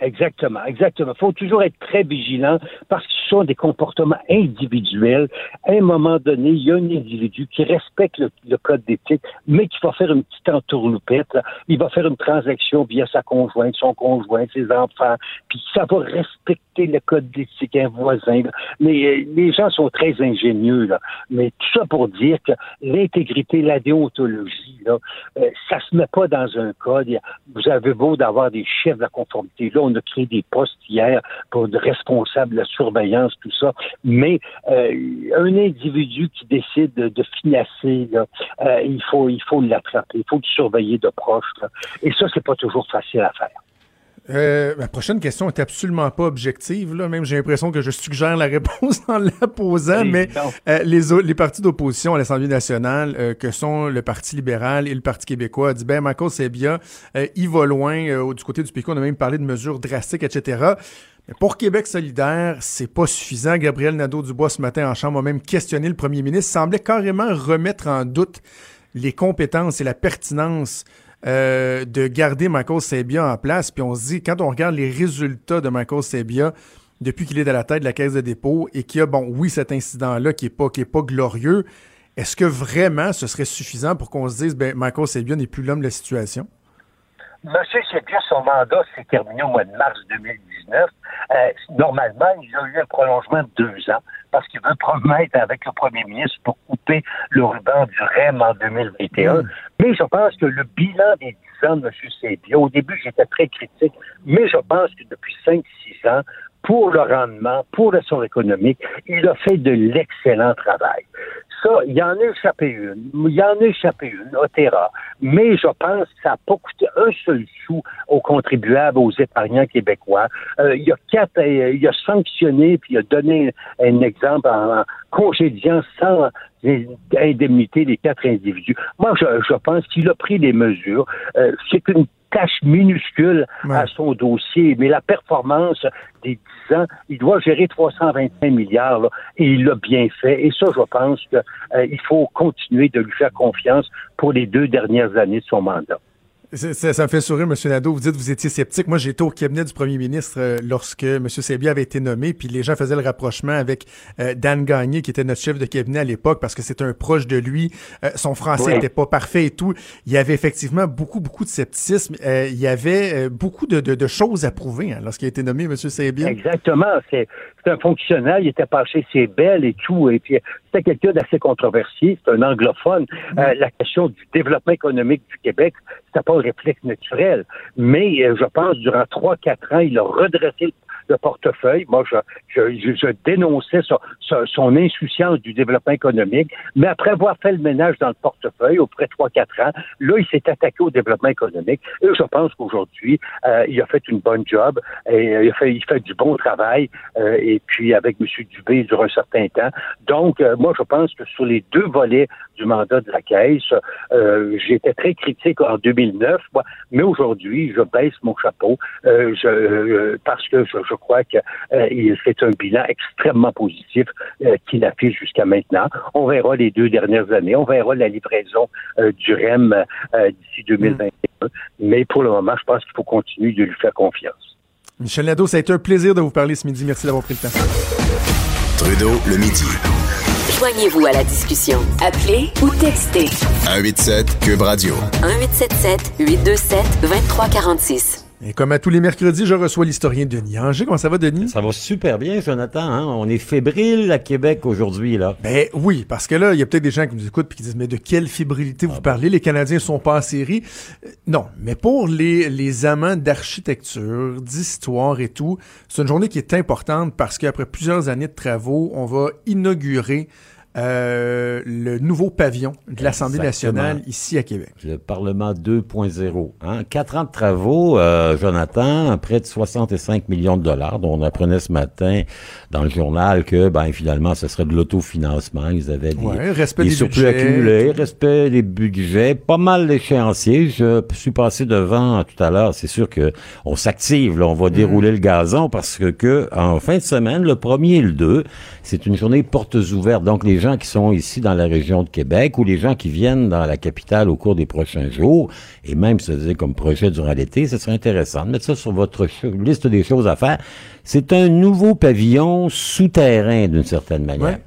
Exactement, exactement. Il faut toujours être très vigilant parce que sont des comportements individuels. À un moment donné, il y a un individu qui respecte le, code d'éthique, mais qui va faire une petite entourloupette. Il va faire une transaction via sa conjointe, son conjoint, ses enfants, puis ça va respecter le code d'éthique, un voisin. Mais euh, les gens sont très ingénieux, là. Mais tout ça pour dire que l'intégrité, la déontologie, là, euh, ça se met pas dans un code. Vous avez beau d'avoir des chefs de la conformité. Là, on a créé des postes hier pour de responsables de la surveillance, tout ça. Mais euh, un individu qui décide de, financer, euh, il faut il faut l'attraper, il faut le surveiller de proche. Et ça, c'est pas toujours facile à faire. Euh, ma prochaine question est absolument pas objective. Là. Même j'ai l'impression que je suggère la réponse en la posant, mais euh, les, les partis d'opposition à l'Assemblée nationale, euh, que sont le Parti libéral et le Parti québécois, dit ben Michael Sebia, il va loin. du côté du PQ, on a même parlé de mesures drastiques, etc. Mais pour Québec solidaire, c'est pas suffisant. Gabriel Nadeau-Dubois, ce matin, en Chambre, a même questionné le premier ministre, semblait carrément remettre en doute les compétences et la pertinence euh, de garder Michael Sabia en place. Puis on se dit, quand on regarde les résultats de Michael Sabia depuis qu'il est à la tête de la caisse de dépôt et qu'il y a, bon, oui, cet incident-là qui est pas, glorieux, est-ce que vraiment ce serait suffisant pour qu'on se dise, ben, Michael Sabia n'est plus l'homme de la situation? Monsieur Sabia, son mandat s'est terminé au mois de mars 2019. Euh, normalement, il a eu un prolongement de deux ans parce qu'il veut promettre avec le premier ministre pour couper le ruban du REM en 2021. Mm. Mais je pense que le bilan des dix ans de M. Sabia, au début, j'étais très critique, mais je pense que depuis cinq, six ans, pour le rendement, pour sort économique, il a fait de l'excellent travail. Il y en a échappé une. Il y en a échappé une, Otera. Mais je pense que ça n'a pas coûté un seul sou aux contribuables, aux épargnants québécois. Euh, il a quatre, euh, il a sanctionné, puis il a donné un exemple en, congédiant sans indemnité les quatre individus. Moi, je, pense qu'il a pris les mesures. Euh, c'est une tâche minuscule à son dossier, mais la performance des 10 ans, il doit gérer 325 milliards et il l'a bien fait. Et ça, je pense qu'il euh, faut continuer de lui faire confiance pour les deux dernières années de son mandat. Ça, ça, me fait sourire, M. Nadeau. Vous dites que vous étiez sceptique. Moi, j'étais au cabinet du premier ministre euh, lorsque M. Sebia avait été nommé, puis les gens faisaient le rapprochement avec euh, Dan Gagné, qui était notre chef de cabinet à l'époque, parce que c'était un proche de lui. Euh, son français n'était pas parfait et tout. Il y avait effectivement beaucoup, beaucoup de scepticisme. il y avait beaucoup de, de, de, choses à prouver hein, lorsqu'il a été nommé, M. Sebia. Exactement. C'est un fonctionnaire. Il était passé ses belles et tout. Et puis, c'était quelqu'un d'assez controversé. C'est un anglophone. Mm. la question du développement économique du Québec, c'était pas réflexe naturel. Mais euh, je pense, durant trois, quatre ans, il a redressé le portefeuille. Moi, je, je, je dénonçais son, son, insouciance du développement économique. Mais après avoir fait le ménage dans le portefeuille, auprès de trois, quatre ans, là, il s'est attaqué au développement économique. Et je pense qu'aujourd'hui, euh, il a fait une bonne job. Et, euh, il, fait, il fait du bon travail. et puis, avec M. Dubé, durant un certain temps. Donc, moi, je pense que sur les deux volets du mandat de la Caisse, j'étais très critique en 2009, mais aujourd'hui, je baisse mon chapeau euh, je, euh, parce que je crois que euh, c'est un bilan extrêmement positif euh, qu'il affiche jusqu'à maintenant. On verra les deux dernières années, on verra la livraison du REM d'ici 2021, mm. mais pour le moment, je pense qu'il faut continuer de lui faire confiance. Michel Nadeau, ça a été un plaisir de vous parler ce midi. Merci d'avoir pris le temps. Trudeau, le midi. Joignez-vous à la discussion. Appelez ou textez. 187 Cube Radio. 1877 827 2346. Et comme à tous les mercredis, je reçois l'historien Denis Anger. Comment ça va, Denis? Ça va super bien, Jonathan. Hein? On est fébrile à Québec aujourd'hui, là. Ben oui, parce que là, il y a peut-être des gens qui nous écoutent et qui disent, mais de quelle fébrilité vous ah parlez? Les Canadiens sont pas en série. Euh, non, mais pour les, les amants d'architecture, d'histoire et tout, c'est une journée qui est importante parce qu'après plusieurs années de travaux, on va inaugurer euh, le nouveau pavillon de l'Assemblée nationale ici à Québec. Le Parlement 2.0. Hein? Quatre ans de travaux, euh, Jonathan, près de 65 millions de dollars, dont on apprenait ce matin dans le journal que, ben, finalement, ce serait de l'autofinancement. Ils avaient des, ouais, respect des, des surplus budgets. accumulés, respect des budgets, pas mal d'échéanciers. Je suis passé devant tout à l'heure. C'est sûr que on s'active, là, on va dérouler le gazon parce que, que, en fin de semaine, le premier et le 2, c'est une journée portes ouvertes. Donc, les gens qui sont ici dans la région de Québec ou les gens qui viennent dans la capitale au cours des prochains jours, et même se dire comme projet durant l'été, ce serait intéressant de mettre ça sur votre liste des choses à faire. C'est un nouveau pavillon souterrain d'une certaine manière. Ouais.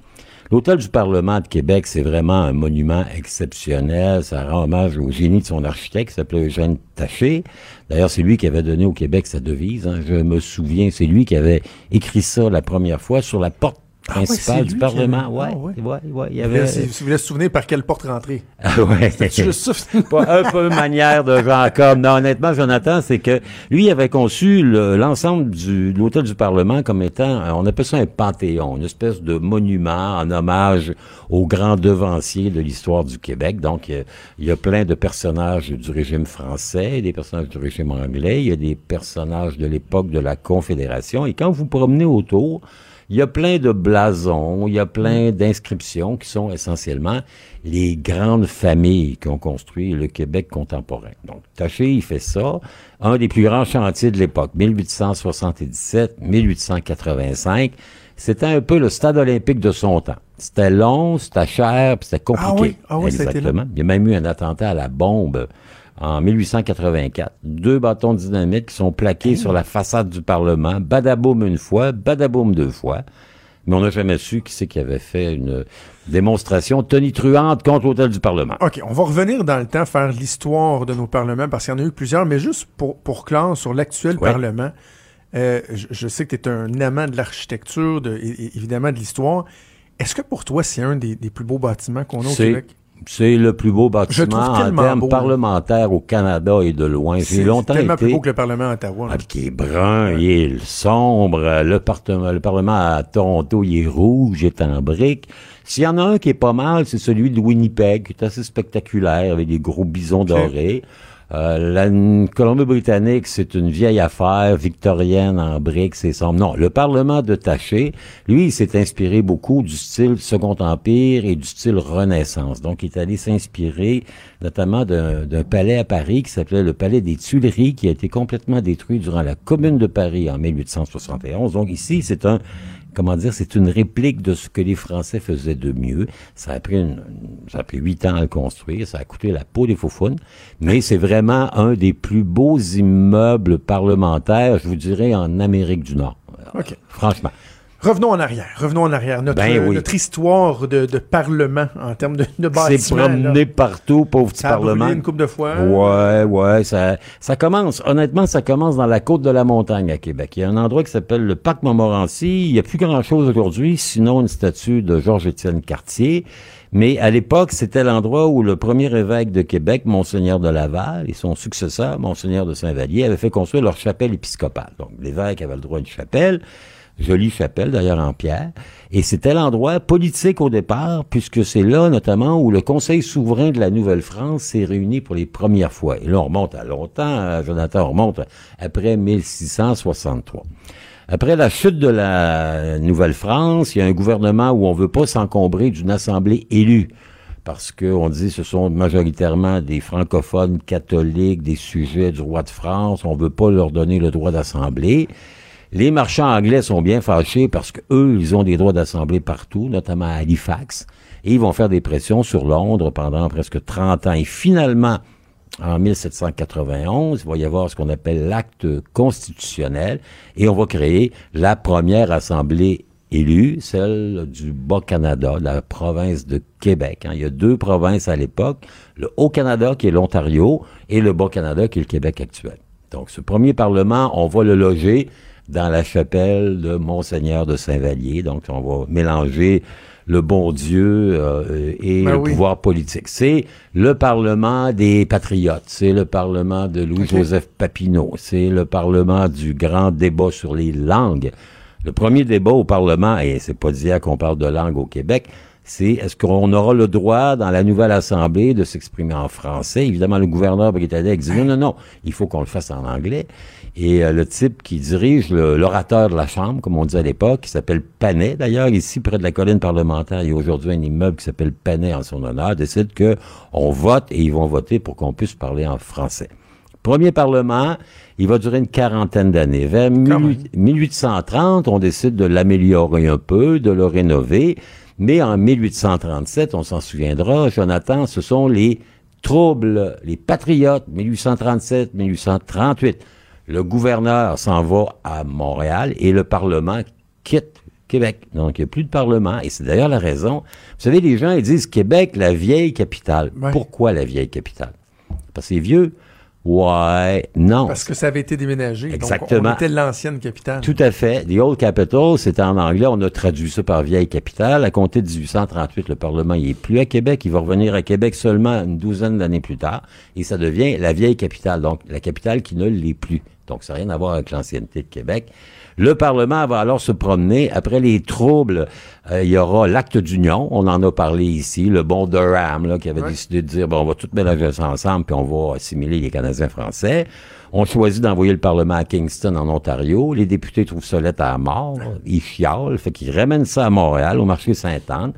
L'Hôtel du Parlement de Québec, c'est vraiment un monument exceptionnel. Ça rend hommage au génie de son architecte qui s'appelait Eugène Taché. D'ailleurs, c'est lui qui avait donné au Québec sa devise. Hein. Je me souviens, c'est lui qui avait écrit ça la première fois sur la porte principal ah ouais, du Parlement. Avait... Ouais, ah ouais. ouais, ouais, il y avait. Si vous voulez se souvenir par quelle porte rentrer? Ah ouais. juste ça. Pas un peu manière de genre comme. Non, honnêtement, Jonathan, c'est que lui il avait conçu l'ensemble du de l'hôtel du Parlement comme étant, on appelle ça un panthéon, une espèce de monument en hommage aux grands devanciers de l'histoire du Québec. Donc, il y a plein de personnages du régime français, des personnages du régime anglais, il y a des personnages de l'époque de la Confédération. Et quand vous promenez autour, il y a plein de blasons, il y a plein d'inscriptions qui sont essentiellement les grandes familles qui ont construit le Québec contemporain. Donc, Taché, il fait ça. Un des plus grands chantiers de l'époque, 1877-1885. C'était un peu le stade olympique de son temps. C'était long, c'était cher, puis c'était compliqué. Ah oui, ah oui, Exactement. Il y a même eu un attentat à la bombe en 1884. Deux bâtons de dynamite qui sont plaqués mmh. sur la façade du Parlement. Badaboum une fois, badaboum deux fois. Mais on n'a jamais su qui c'est qui avait fait une démonstration tonitruante contre l'hôtel du Parlement. OK, on va revenir dans le temps faire l'histoire de nos parlements parce qu'il y en a eu plusieurs, mais juste pour, pour clore sur l'actuel Ouais. Parlement, euh, je, je sais que tu es un amant de l'architecture, de, évidemment de l'histoire. Est-ce que pour toi, c'est un des, des plus beaux bâtiments qu'on a au Québec? C'est le plus beau bâtiment en termes beau. parlementaires au Canada et de loin. C'est longtemps tellement été... plus beau que le Parlement à Ottawa. Ah, qui est brun, il est sombre. Le Parlement à Toronto, il est rouge, il est en briques. S'il y en a un qui est pas mal, c'est celui de Winnipeg, qui est assez spectaculaire, avec des gros bisons dorés. Euh, la Colombie-Britannique, c'est une vieille affaire victorienne en briques, c'est sombre. Non, le Parlement de Taché, lui, il s'est inspiré beaucoup du style Second Empire et du style Renaissance. Donc, il est allé s'inspirer notamment d'un d'un palais à Paris qui s'appelait le Palais des Tuileries, qui a été complètement détruit durant la Commune de Paris en 1871. Donc, ici, c'est un comment dire, c'est une réplique de ce que les Français faisaient de mieux. Ça a pris une, ça a pris huit ans à le construire, ça a coûté la peau des faufounes, mais c'est vraiment un des plus beaux immeubles parlementaires, je vous dirais, en Amérique du Nord. OK. Franchement. Revenons en arrière. Revenons en arrière. Notre, Ben oui. notre histoire de, de parlement en termes de, de C'est bâtiment. promené là. partout, pauvre petit Ça a parlement. une couple de fois. Ouais, ouais, ça, ça commence. Honnêtement, ça commence dans la côte de la montagne à Québec. Il y a un endroit qui s'appelle le parc Montmorency. Il n'y a plus grand-chose aujourd'hui, sinon une statue de Georges-Étienne Cartier. Mais à l'époque, c'était l'endroit où le premier évêque de Québec, Monseigneur de Laval, et son successeur, Monseigneur de Saint-Vallier, avaient fait construire leur chapelle épiscopale. Donc, l'évêque avait le droit à une chapelle. Jolie chapelle, d'ailleurs en pierre. Et c'était l'endroit politique au départ, puisque c'est là, notamment, où le Conseil souverain de la Nouvelle-France s'est réuni pour les premières fois. Et là, on remonte à longtemps, hein, Jonathan, on remonte après 1663. Après la chute de la Nouvelle-France, il y a un gouvernement où on veut pas s'encombrer d'une assemblée élue. Parce qu'on dit ce sont majoritairement des francophones catholiques, des sujets du roi de France. On veut pas leur donner le droit d'assemblée. Les marchands anglais sont bien fâchés parce que eux, ils ont des droits d'assemblée partout, notamment à Halifax, et ils vont faire des pressions sur Londres pendant presque 30 ans. Et finalement, en 1791, il va y avoir ce qu'on appelle l'acte constitutionnel, et on va créer la première assemblée élue, celle du Bas-Canada, la province de Québec. hein. Il y a deux provinces à l'époque, le Haut-Canada qui est l'Ontario, et le Bas-Canada qui est le Québec actuel. Donc ce premier parlement, on va le loger dans la chapelle de Monseigneur de Saint-Vallier. Donc, on va mélanger le bon Dieu euh, et Ben le oui. pouvoir politique. C'est le Parlement des patriotes, c'est le Parlement de Louis-Joseph Papineau, c'est le Parlement du grand débat sur les langues. Le premier débat au Parlement, et c'est pas d'hier qu'on parle de langue au Québec, c'est est-ce qu'on aura le droit dans la nouvelle Assemblée de s'exprimer en français? Évidemment, le gouverneur britannique dit non, non, non, il faut qu'on le fasse en anglais. Et euh, le type qui dirige l'orateur de la Chambre, comme on dit à l'époque, qui s'appelle Panet, d'ailleurs, ici près de la colline parlementaire, il y a aujourd'hui un immeuble qui s'appelle Panet en son honneur, décide que on vote et ils vont voter pour qu'on puisse parler en français. Premier parlement, il va durer une quarantaine d'années. Vers Quand 18- 1830, on décide de l'améliorer un peu, de le rénover. Mais en 1837, on s'en souviendra, Jonathan, ce sont les troubles, les patriotes, 1837-1838. Le gouverneur s'en va à Montréal et le Parlement quitte Québec. Donc, il n'y a plus de Parlement. Et c'est d'ailleurs la raison. Vous savez, les gens, ils disent Québec, la vieille capitale. Ouais. Pourquoi la vieille capitale? Parce que c'est vieux. Ouais, non. Parce que ça avait été déménagé. Exactement. Donc, on était l'ancienne capitale. Tout à fait. The Old Capital, c'était en anglais. On a traduit ça par vieille capitale. À compter de 1838, le Parlement il est plus à Québec. Il va revenir à Québec seulement une douzaine d'années plus tard. Et ça devient la vieille capitale. Donc, la capitale qui ne l'est plus. Donc, ça n'a rien à voir avec l'ancienneté de Québec. Le Parlement va alors se promener. Après les troubles, euh, il y aura l'acte d'union. On en a parlé ici. Le bon Durham, là, qui avait Ouais. décidé de dire, bon, on va tout mélanger ça ensemble, puis on va assimiler les Canadiens français. On choisit d'envoyer le Parlement à Kingston, en Ontario. Les députés trouvent ça lettre à mort. Ils chialent. Fait qu'ils ramènent ça à Montréal, au marché Sainte-Anne.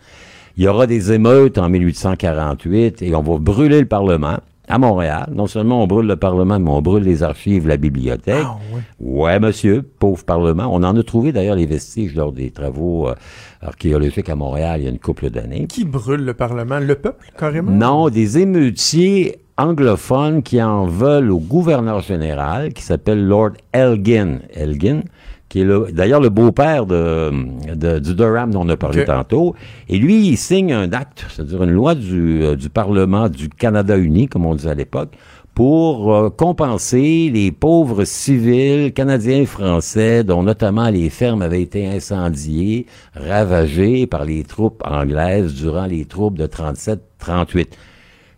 Il y aura des émeutes en 1848 et on va brûler le Parlement à Montréal. Non seulement on brûle le Parlement, mais on brûle les archives, la bibliothèque. Ah, ouais. Ouais, monsieur, pauvre Parlement. On en a trouvé d'ailleurs les vestiges lors des travaux euh, archéologiques à Montréal il y a une couple d'années. Qui brûle le Parlement? Le peuple, carrément? Non, des émeutiers anglophones qui en veulent au gouverneur général, qui s'appelle Lord Elgin. Elgin, qui est le- d'ailleurs le beau-père de, de- du Durham dont on a parlé tantôt. Et lui, il signe un acte, c'est-à-dire une loi du, euh, du Parlement du Canada uni, comme on disait à l'époque, pour euh, compenser les pauvres civils canadiens et français, dont notamment les fermes avaient été incendiées, ravagées par les troupes anglaises durant les troupes de 37-38.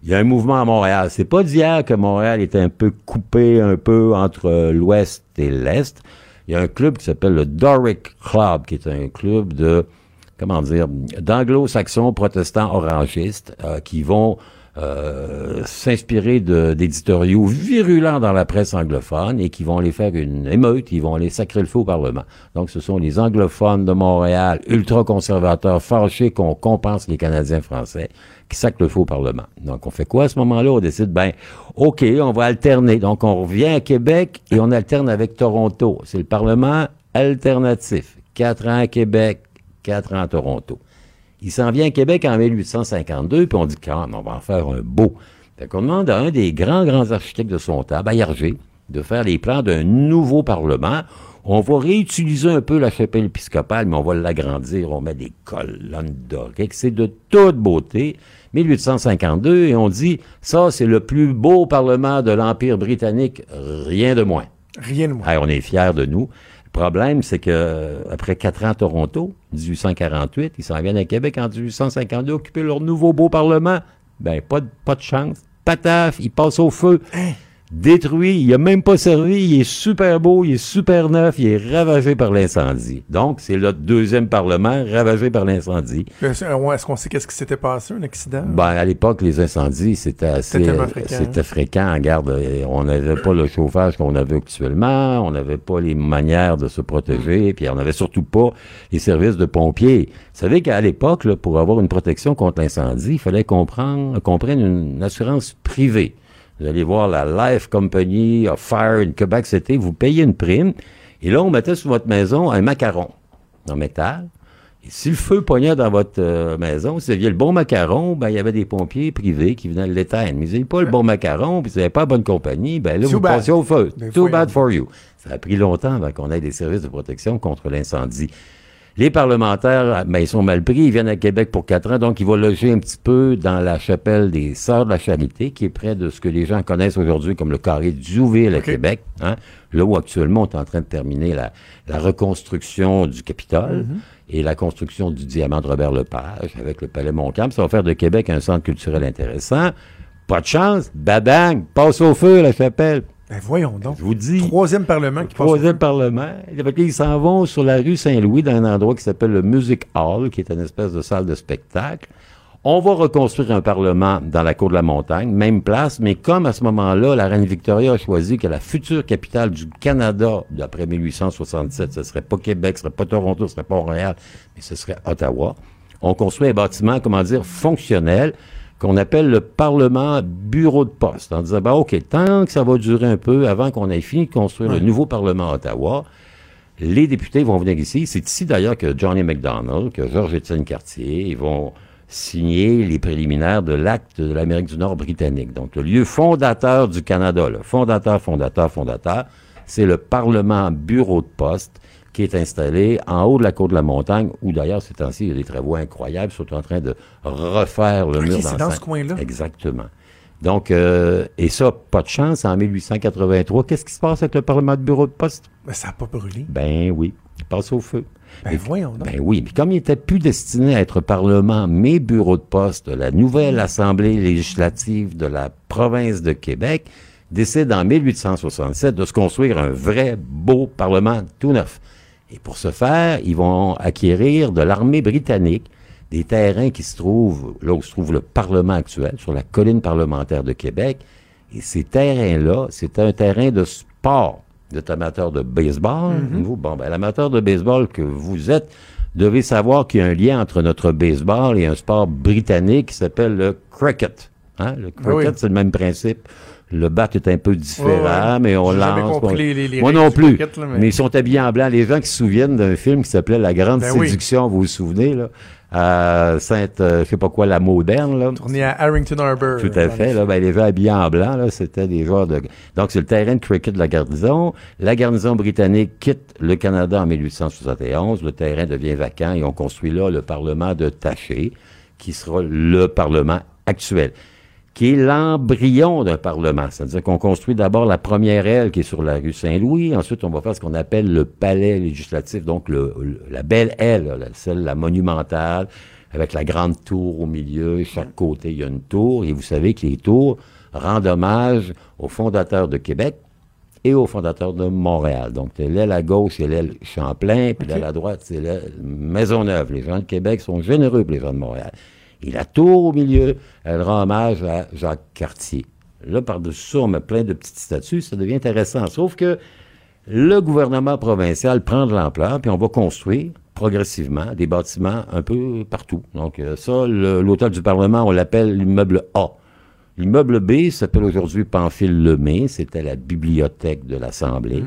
Il y a un mouvement à Montréal. C'est pas d'hier que Montréal est un peu coupé un peu entre l'ouest et l'est. Il y a un club qui s'appelle le Doric Club, qui est un club de, comment dire, d'anglo-saxons protestants orangistes euh, qui vont euh, s'inspirer d'éditoriaux virulents dans la presse anglophone et qui vont aller faire une émeute, ils vont aller sacrer le au Parlement. Donc, ce sont les anglophones de Montréal, ultra-conservateurs, fâchés qu'on compense les Canadiens français, qui sacrent le feu au Parlement. Donc, on fait quoi à ce moment-là? On décide, ben, OK, on va alterner. Donc, on revient à Québec et on alterne avec Toronto. C'est le Parlement alternatif. quatre ans à Québec, quatre ans à Toronto. Il s'en vient à Québec en 1852, puis on dit, quand on va en faire un beau. Fait qu'on demande à un des grands, grands architectes de son temps, Bayarger, de faire les plans d'un nouveau Parlement. On va réutiliser un peu la chapelle épiscopale, mais on va l'agrandir. On met des colonnes dorées. C'est de toute beauté. 1852, et on dit, ça, c'est le plus beau Parlement de l'Empire britannique, rien de moins. Rien de moins. Hey, on est fiers de nous. Le problème, c'est que après quatre ans à Toronto, 1848, ils s'en viennent à Québec en 1852 occuper leur nouveau beau Parlement. Ben, pas de, pas de chance. Pataf, ils passent au feu. Détruit, il a même pas servi, il est super beau, il est super neuf, il est ravagé par l'incendie. Donc, c'est le deuxième Parlement ravagé par l'incendie. Est-ce est-ce qu'on sait qu'est-ce qui s'était passé, un accident? Ben, à l'époque, les incendies, c'était assez. C'était euh, fréquent. Regarde, euh, on n'avait pas le chauffage qu'on avait actuellement, on n'avait pas les manières de se protéger, puis on n'avait surtout pas les services de pompiers. Vous savez qu'à l'époque, pour avoir une protection contre l'incendie, il fallait qu'on prenne, qu'on prenne une assurance privée. Vous allez voir la Life Company of Fire in Quebec City, vous payez une prime, et là, on mettait sur votre maison un macaron en métal. Et si le feu pognait dans votre euh, maison, si vous aviez le bon macaron, ben, il y avait des pompiers privés qui venaient l'éteindre. Mais si vous n'avez pas le bon macaron, puis vous n'avez pas la bonne compagnie, ben là, Too vous passiez au feu. Too bad for you. Ça a pris longtemps avant qu'on ait des services de protection contre l'incendie. Les parlementaires, ben, ils sont mal pris. Ils viennent à Québec pour quatre ans, donc ils vont loger un petit peu dans la chapelle des Sœurs de la Charité, qui est près de ce que les gens connaissent aujourd'hui comme le carré Duville à. Québec. Hein, là où actuellement on est en train de terminer la, la reconstruction du Capitole et la construction du diamant de Robert Lepage avec le Palais Montcalm. Ça va faire de Québec un centre culturel intéressant. Pas de chance, babang, passe au feu la chapelle. Ben voyons donc. Je vous dis. Troisième Parlement qui Troisième. Parlement. Ils s'en vont sur la rue Saint-Louis dans un endroit qui s'appelle le Music Hall, qui est une espèce de salle de spectacle. On va reconstruire un Parlement dans la cour de la montagne, même place, mais comme à ce moment-là, la reine Victoria a choisi que la future capitale du Canada, d'après 1867, ce serait pas Québec, ce serait pas Toronto, ce serait pas Montréal, mais ce serait Ottawa. On construit un bâtiment, comment dire, fonctionnel, qu'on appelle le Parlement Bureau de poste, en disant, ben, OK, tant que ça va durer un peu avant qu'on ait fini de construire le nouveau Parlement à Ottawa, les députés vont venir ici. C'est ici d'ailleurs que Johnny McDonald, que Georges-Étienne Cartier, ils vont signer les préliminaires de l'acte de l'Amérique du Nord britannique. Donc, le lieu fondateur du Canada, le fondateur, fondateur, fondateur, c'est le Parlement Bureau de poste qui est installé en haut de la côte de la montagne, où d'ailleurs, ces temps-ci, il y a des travaux incroyables, sont en train de refaire le mur c'est dans d'enceinte. ce coin-là. Exactement. Donc, euh, et ça, pas de chance, en 1883, qu'est-ce qui se passe avec le Parlement de Bureau de poste? Ben, ça n'a pas brûlé. Ben oui, il passe au feu. Ben Mais- voyons donc. Ben oui, mais comme il était plus destiné à être Parlement, mais bureau de poste, la nouvelle Assemblée législative de la province de Québec décide en 1867 de se construire un vrai beau Parlement tout neuf. Et pour ce faire, ils vont acquérir de l'armée britannique des terrains qui se trouvent là où se trouve le Parlement actuel, sur la colline parlementaire de Québec. Et ces terrains-là, c'est un terrain de sport. Vous êtes amateur de baseball. Vous, bon, ben, l'amateur de baseball que vous êtes, devez savoir qu'il y a un lien entre notre baseball et un sport britannique qui s'appelle le cricket. Hein? Le cricket, oui. c'est le même principe. Le bat est un peu différent, Ouais, mais on lance. compris on- les- les- les Moi non plus. là, mais... mais- ils sont habillés en blanc. Les gens qui se souviennent d'un film qui s'appelait La Grande Ben oui. Séduction, vous vous souvenez, là, à Sainte, euh, je sais pas quoi, la moderne, là. Tourné à Harrington Harbor. Tout à fait. Là, ben, les gens habillés en blanc, là, c'était des joueurs de. Donc, c'est le terrain de cricket de la garnison. La garnison britannique quitte le Canada en 1871. Le terrain devient vacant et on construit là le Parlement de Taché, qui sera le Parlement actuel, qui est l'embryon d'un Parlement. C'est-à-dire qu'on construit d'abord la première aile qui est sur la rue Saint-Louis. Ensuite, on va faire ce qu'on appelle le palais législatif, donc le, le- la belle aile, celle, la monumentale, avec la grande tour au milieu. Chaque côté, il y a une tour. Et vous savez que les tours rendent hommage aux fondateurs de Québec et aux fondateurs de Montréal. Donc, l'aile à gauche, c'est l'aile Champlain, puis l'aile à droite, c'est l'aile Maisonneuve. Les gens de Québec sont généreux pour les gens de Montréal. Et la tour au milieu, elle rend hommage à Jacques Cartier. Là, par-dessus ça, on met plein de petites statues, ça devient intéressant. Sauf que le gouvernement provincial prend de l'ampleur, puis on va construire progressivement des bâtiments un peu partout. Donc, euh, ça, l'hôtel du Parlement, on l'appelle l'immeuble A. L'immeuble B s'appelle aujourd'hui Pamphile Lemay, c'était la bibliothèque de l'Assemblée.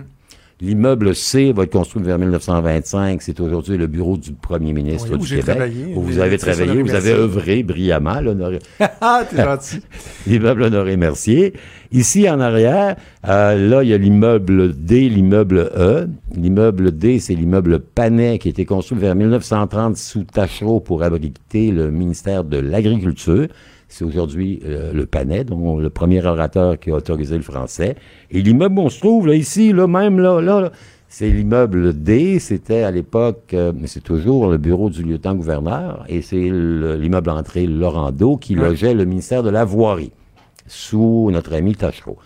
L'immeuble C va être construit vers 1925. C'est aujourd'hui le bureau du premier ministre Oui, où du Québec. travaillé. Où vous Euh, avez travaillé, vous avez œuvré brillamment, l'honoré. Ah, t'es gentil. l'immeuble Honoré Mercier. Ici, en arrière, euh, là, il y a l'immeuble D, l'immeuble E. L'immeuble D, c'est l'immeuble Panet qui a été construit vers 1930 sous Tachereau pour abriter le ministère de l'Agriculture. C'est aujourd'hui euh, le Panet, dont le premier orateur qui a autorisé le français. Et l'immeuble où on se trouve, là, ici, là, même là, là, là, c'est l'immeuble D. C'était à l'époque, euh, mais c'est toujours le bureau du lieutenant-gouverneur. Et c'est le- l'immeuble entrée Laurando qui logeait le ministère de la Voirie sous notre ami Tachereau.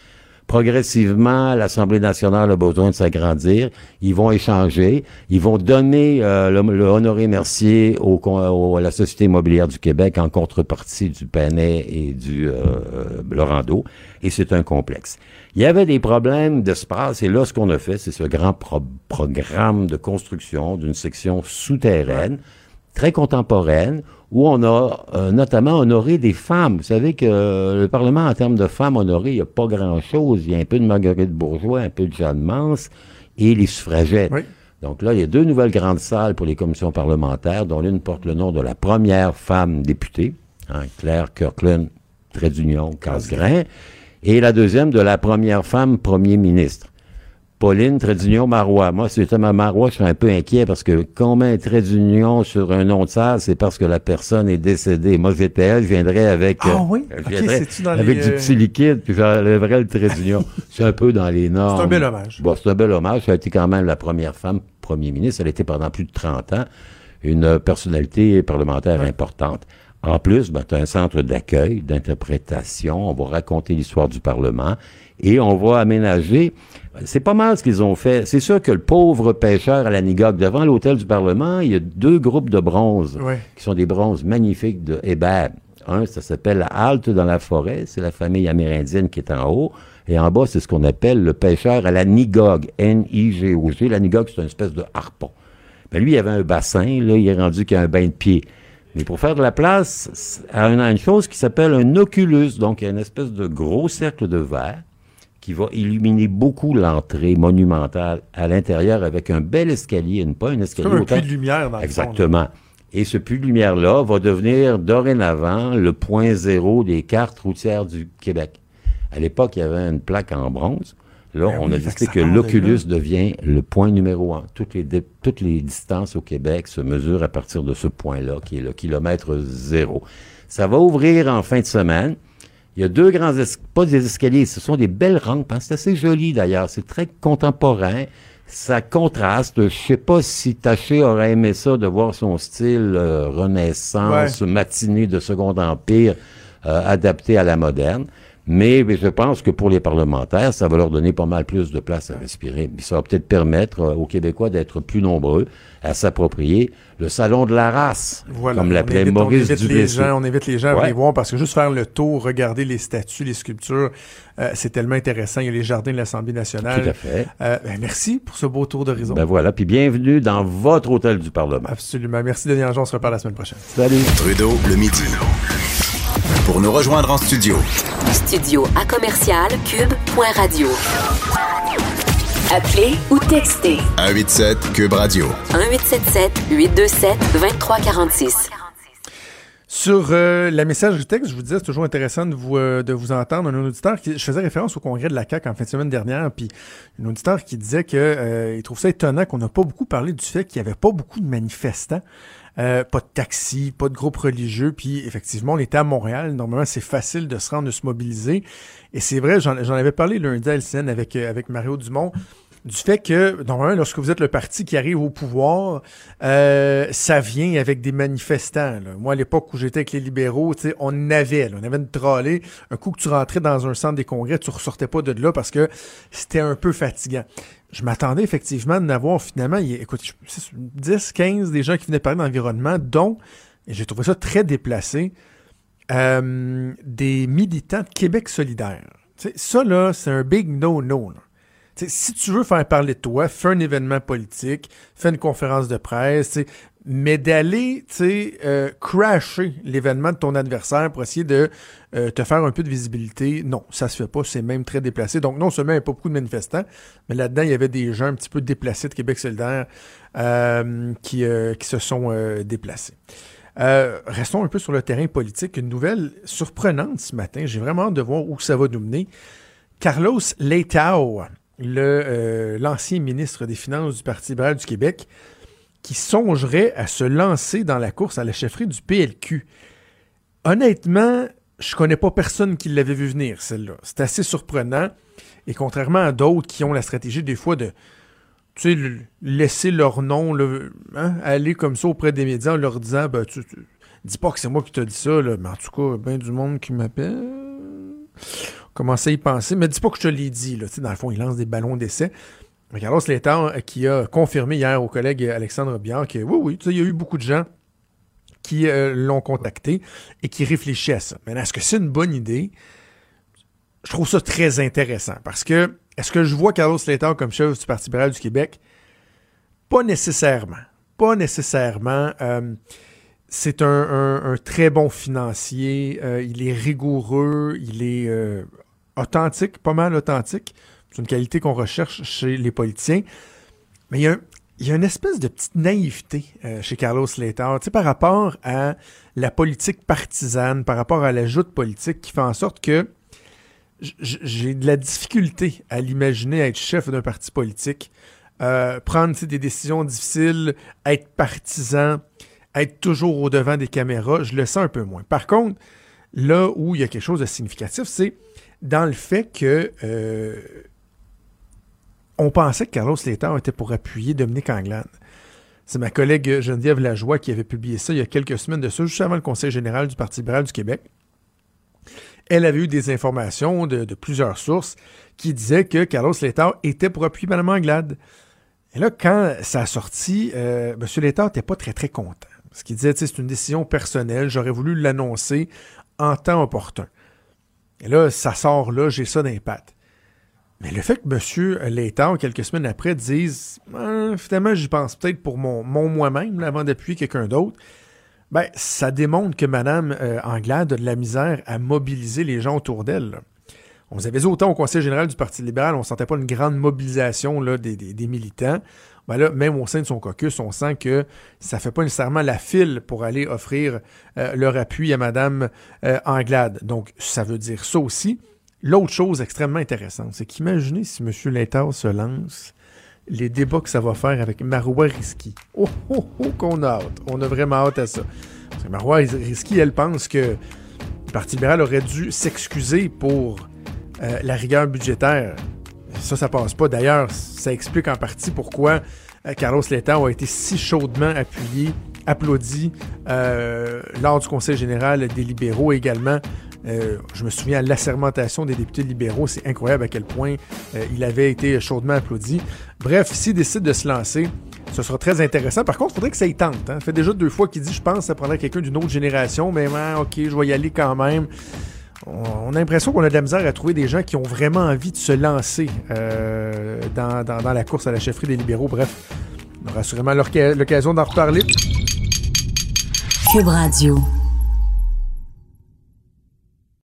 Progressivement, l'Assemblée nationale a besoin de s'agrandir. Ils vont échanger. Ils vont donner euh, le, le honoré Mercier au, au- à la Société immobilière du Québec en contrepartie du Panay et du euh, Laurando. Et c'est un complexe. Il y avait des problèmes d'espace et là, ce qu'on a fait, c'est ce grand pro- programme de construction d'une section souterraine très contemporaine où on a euh, notamment honoré des femmes. Vous savez que euh, le Parlement, en termes de femmes honorées, il n'y a pas grand-chose. Il y a un peu de Marguerite Bourgeois, un peu de Jeanne Mance et les suffragettes. Oui. Donc là, il y a deux nouvelles grandes salles pour les commissions parlementaires, dont l'une porte le nom de la première femme députée, hein, Claire Kirkland, trait d'union, Casgrain, et la deuxième de la première femme premier ministre. Pauline Trédignon Marois. Moi, j'étais ma Marois, je serais un peu inquiet parce que quand on met un trait d'union sur un nom de salle, c'est parce que la personne est décédée. Moi, j'étais elle, je viendrais avec, Ah euh, oui? je Ok, viendrais c'est-tu dans avec les, du euh, petit liquide, puis j'enlèverais le trait d'union. c'est un peu dans les normes. C'est un bel hommage. Bon, c'est un bel hommage. Ça a été quand même la première femme premier ministre. Elle était pendant plus de 30 ans une personnalité parlementaire importante. En plus, ben, tu as un centre d'accueil, d'interprétation. On va raconter l'histoire du Parlement et on va aménager. C'est pas mal ce qu'ils ont fait. C'est sûr que le pauvre pêcheur à la Nigogue, devant l'hôtel du Parlement, il y a deux groupes de bronze Ouais. qui sont des bronzes magnifiques de Hébert. Un, ça s'appelle la halte dans la forêt. C'est la famille amérindienne qui est en haut. Et en bas, c'est ce qu'on appelle le pêcheur à la Nigogue. N-I-G-O-G. La Nigogue, c'est une espèce de harpon. Mais lui, il avait un bassin. Là, il est rendu qu'il y a un bain de pied. Mais pour faire de la place, on a une chose qui s'appelle un oculus. Donc, il y a une espèce de gros cercle de verre qui va illuminer beaucoup l'entrée monumentale à l'intérieur avec un bel escalier, une- pas un escalier comme un puits de lumière dans le fond. Exactement. Et ce puits de lumière-là va devenir dorénavant le point zéro des cartes routières du Québec. À l'époque, il y avait une plaque en bronze. Là, Ben on oui, a décidé que l'Oculus devient le point numéro un. Toutes les, dé- toutes les distances au Québec se mesurent à partir de ce point-là, qui est le kilomètre zéro. Ça va ouvrir en fin de semaine. Il y a deux grands, pas des escaliers, ce sont des belles rampes. hein. C'est assez joli d'ailleurs. C'est très contemporain. Ça contraste. Je sais pas si Taché aurait aimé ça de voir son style euh, renaissance, matinée de Second Empire, euh, adapté à la moderne. Mais, mais je pense que pour les parlementaires, ça va leur donner pas mal plus de place à respirer. Ça va peut-être permettre euh, aux Québécois d'être plus nombreux à s'approprier le salon de la race, Voilà. comme l'appelait Maurice on invite les gens, on invite les gens à venir voir parce que juste faire le tour, regarder les statues, les sculptures, euh, c'est tellement intéressant. Il y a les jardins de l'Assemblée nationale. Tout à fait. Euh, ben, merci pour ce beau tour d'horizon. Ben voilà, puis bienvenue dans votre hôtel du Parlement. Absolument. Merci Denis Angeon. On se reparle la semaine prochaine. Salut. Trudeau le midi. Pour nous rejoindre en studio, Studio à commercial cube.radio. Appelez ou textez 187 Cube Radio. 1877 827 2346. Sur euh, la messagerie texte, je vous disais, c'est toujours intéressant de vous, euh, de vous entendre. Un auditeur qui, je faisais référence au congrès de la CAQ en fin de semaine dernière, puis un auditeur qui disait que euh, il trouve ça étonnant qu'on n'a pas beaucoup parlé du fait qu'il n'y avait pas beaucoup de manifestants. Euh, pas de taxi, pas de groupe religieux, puis effectivement, on était à Montréal. Normalement, c'est facile de se rendre, de se mobiliser. Et c'est vrai, j'en avais parlé lundi à LCN avec, euh, avec Mario Dumont, du fait que, normalement, lorsque vous êtes le parti qui arrive au pouvoir, euh, ça vient avec des manifestants. Moi, à l'époque où j'étais avec les libéraux, on avait, là, on avait une trolley. Un coup que tu rentrais dans un centre des congrès, tu ressortais pas de là parce que c'était un peu fatigant. Je m'attendais effectivement d'en avoir finalement, il écoute, je- c'est 10, 15 des gens qui venaient parler d'environnement, dont, et j'ai trouvé ça très déplacé, euh, des militants de Québec solidaire. Ça, là, c'est un big no-no. si tu veux faire parler de toi, fais un événement politique, fais une conférence de presse, Mais d'aller, tu sais, euh, crasher l'événement de ton adversaire pour essayer de euh, te faire un peu de visibilité, non, ça se fait pas. C'est même très déplacé. Donc, non seulement il n'y a pas beaucoup de manifestants, mais là-dedans, il y avait des gens un petit peu déplacés de Québec solidaire euh, qui, qui se sont déplacés. restons un peu sur le terrain politique. Une nouvelle surprenante ce matin. J'ai vraiment hâte de voir où ça va nous mener. Carlos Leitao, l'ancien ministre des Finances du Parti libéral du Québec, qui songerait à se lancer dans la course à la chefferie du PLQ. Honnêtement, je connais pas personne qui l'avait vu venir, celle-là. C'est assez surprenant. Et contrairement à d'autres qui ont la stratégie des fois de laisser leur nom hein, aller comme ça auprès des médias en leur disant ben, tu, dis pas que c'est moi qui te dit ça, mais en tout cas, bien du monde qui m'appelle. Commencez à y penser, mais dis pas que je te l'ai dit. Dans le fond, ils lancent des ballons d'essai. Carlos Létard euh, qui a confirmé hier au collègue Alexandre Biard que oui, oui, il y a eu beaucoup de gens qui euh, l'ont contacté et qui réfléchissent à ça. Maintenant, est-ce que c'est une bonne idée? Je trouve ça très intéressant parce que est-ce que je vois Carlos Létard comme chef du Parti libéral du Québec? Pas nécessairement. Pas nécessairement. Euh, c'est un, très bon financier. il est rigoureux. Il est authentique, pas mal authentique. C'est une qualité qu'on recherche chez les politiciens. Mais il y a, une espèce de petite naïveté euh, chez Carlos Slater, tu sais, par rapport à la politique partisane, par rapport à la joute politique qui fait en sorte que j'ai de la difficulté à l'imaginer être chef d'un parti politique, euh, prendre des décisions difficiles, être partisan, être toujours au devant des caméras, je le sens un peu moins. Par contre, là où il y a quelque chose de significatif, c'est dans le fait que euh, on pensait que Carlos Létard était pour appuyer Dominique Anglade. C'est ma collègue Geneviève Lajoie qui avait publié ça il y a quelques semaines de ça, juste avant le Conseil général du Parti libéral du Québec. Elle avait eu des informations de, plusieurs sources qui disaient que Carlos Létard était pour appuyer Mme Anglade. Et là, quand ça a sorti, euh, M. Létard n'était pas très, très content. Parce qu'il disait, c'est une décision personnelle, j'aurais voulu l'annoncer en temps opportun. Et là, ça sort là, j'ai ça d'impact. Mais le fait que M. Létard, quelques semaines après, dise ah, finalement, j'y pense peut-être pour mon, moi-même avant d'appuyer quelqu'un d'autre, ben, ça démontre que Mme euh, Anglade a de la misère à mobiliser les gens autour d'elle. On vous avait autant au Conseil général du Parti libéral, on ne sentait pas une grande mobilisation là, des, militants. Ben là, même au sein de son caucus, on sent que ça ne fait pas nécessairement la file pour aller offrir euh, leur appui à Mme euh, Anglade. Donc, ça veut dire ça aussi. L'autre chose extrêmement intéressante, c'est qu'imaginez si M. Létard se lance, les débats que ça va faire avec Marois Risky. Oh, oh, oh, qu'on a hâte. On a vraiment hâte à ça. Parce que Marois Risky, elle pense que le Parti libéral aurait dû s'excuser pour euh, la rigueur budgétaire. Ça, ça passe pas. D'ailleurs, ça explique en partie pourquoi euh, Carlos Létard a été si chaudement appuyé, applaudi euh, lors du Conseil général des libéraux également euh, je me souviens de l'assermentation des députés libéraux. C'est incroyable à quel point euh, il avait été chaudement applaudi. Bref, s'il décide de se lancer, ce sera très intéressant. Par contre, il faudrait que ça y tente. Hein. Ça fait déjà deux fois qu'il dit Je pense que ça prendrait quelqu'un d'une autre génération, mais ok, je vais y aller quand même. On a l'impression qu'on a de la misère à trouver des gens qui ont vraiment envie de se lancer euh, dans, dans, la course à la chefferie des libéraux. Bref, on aura sûrement l'occasion d'en reparler. Cube Radio.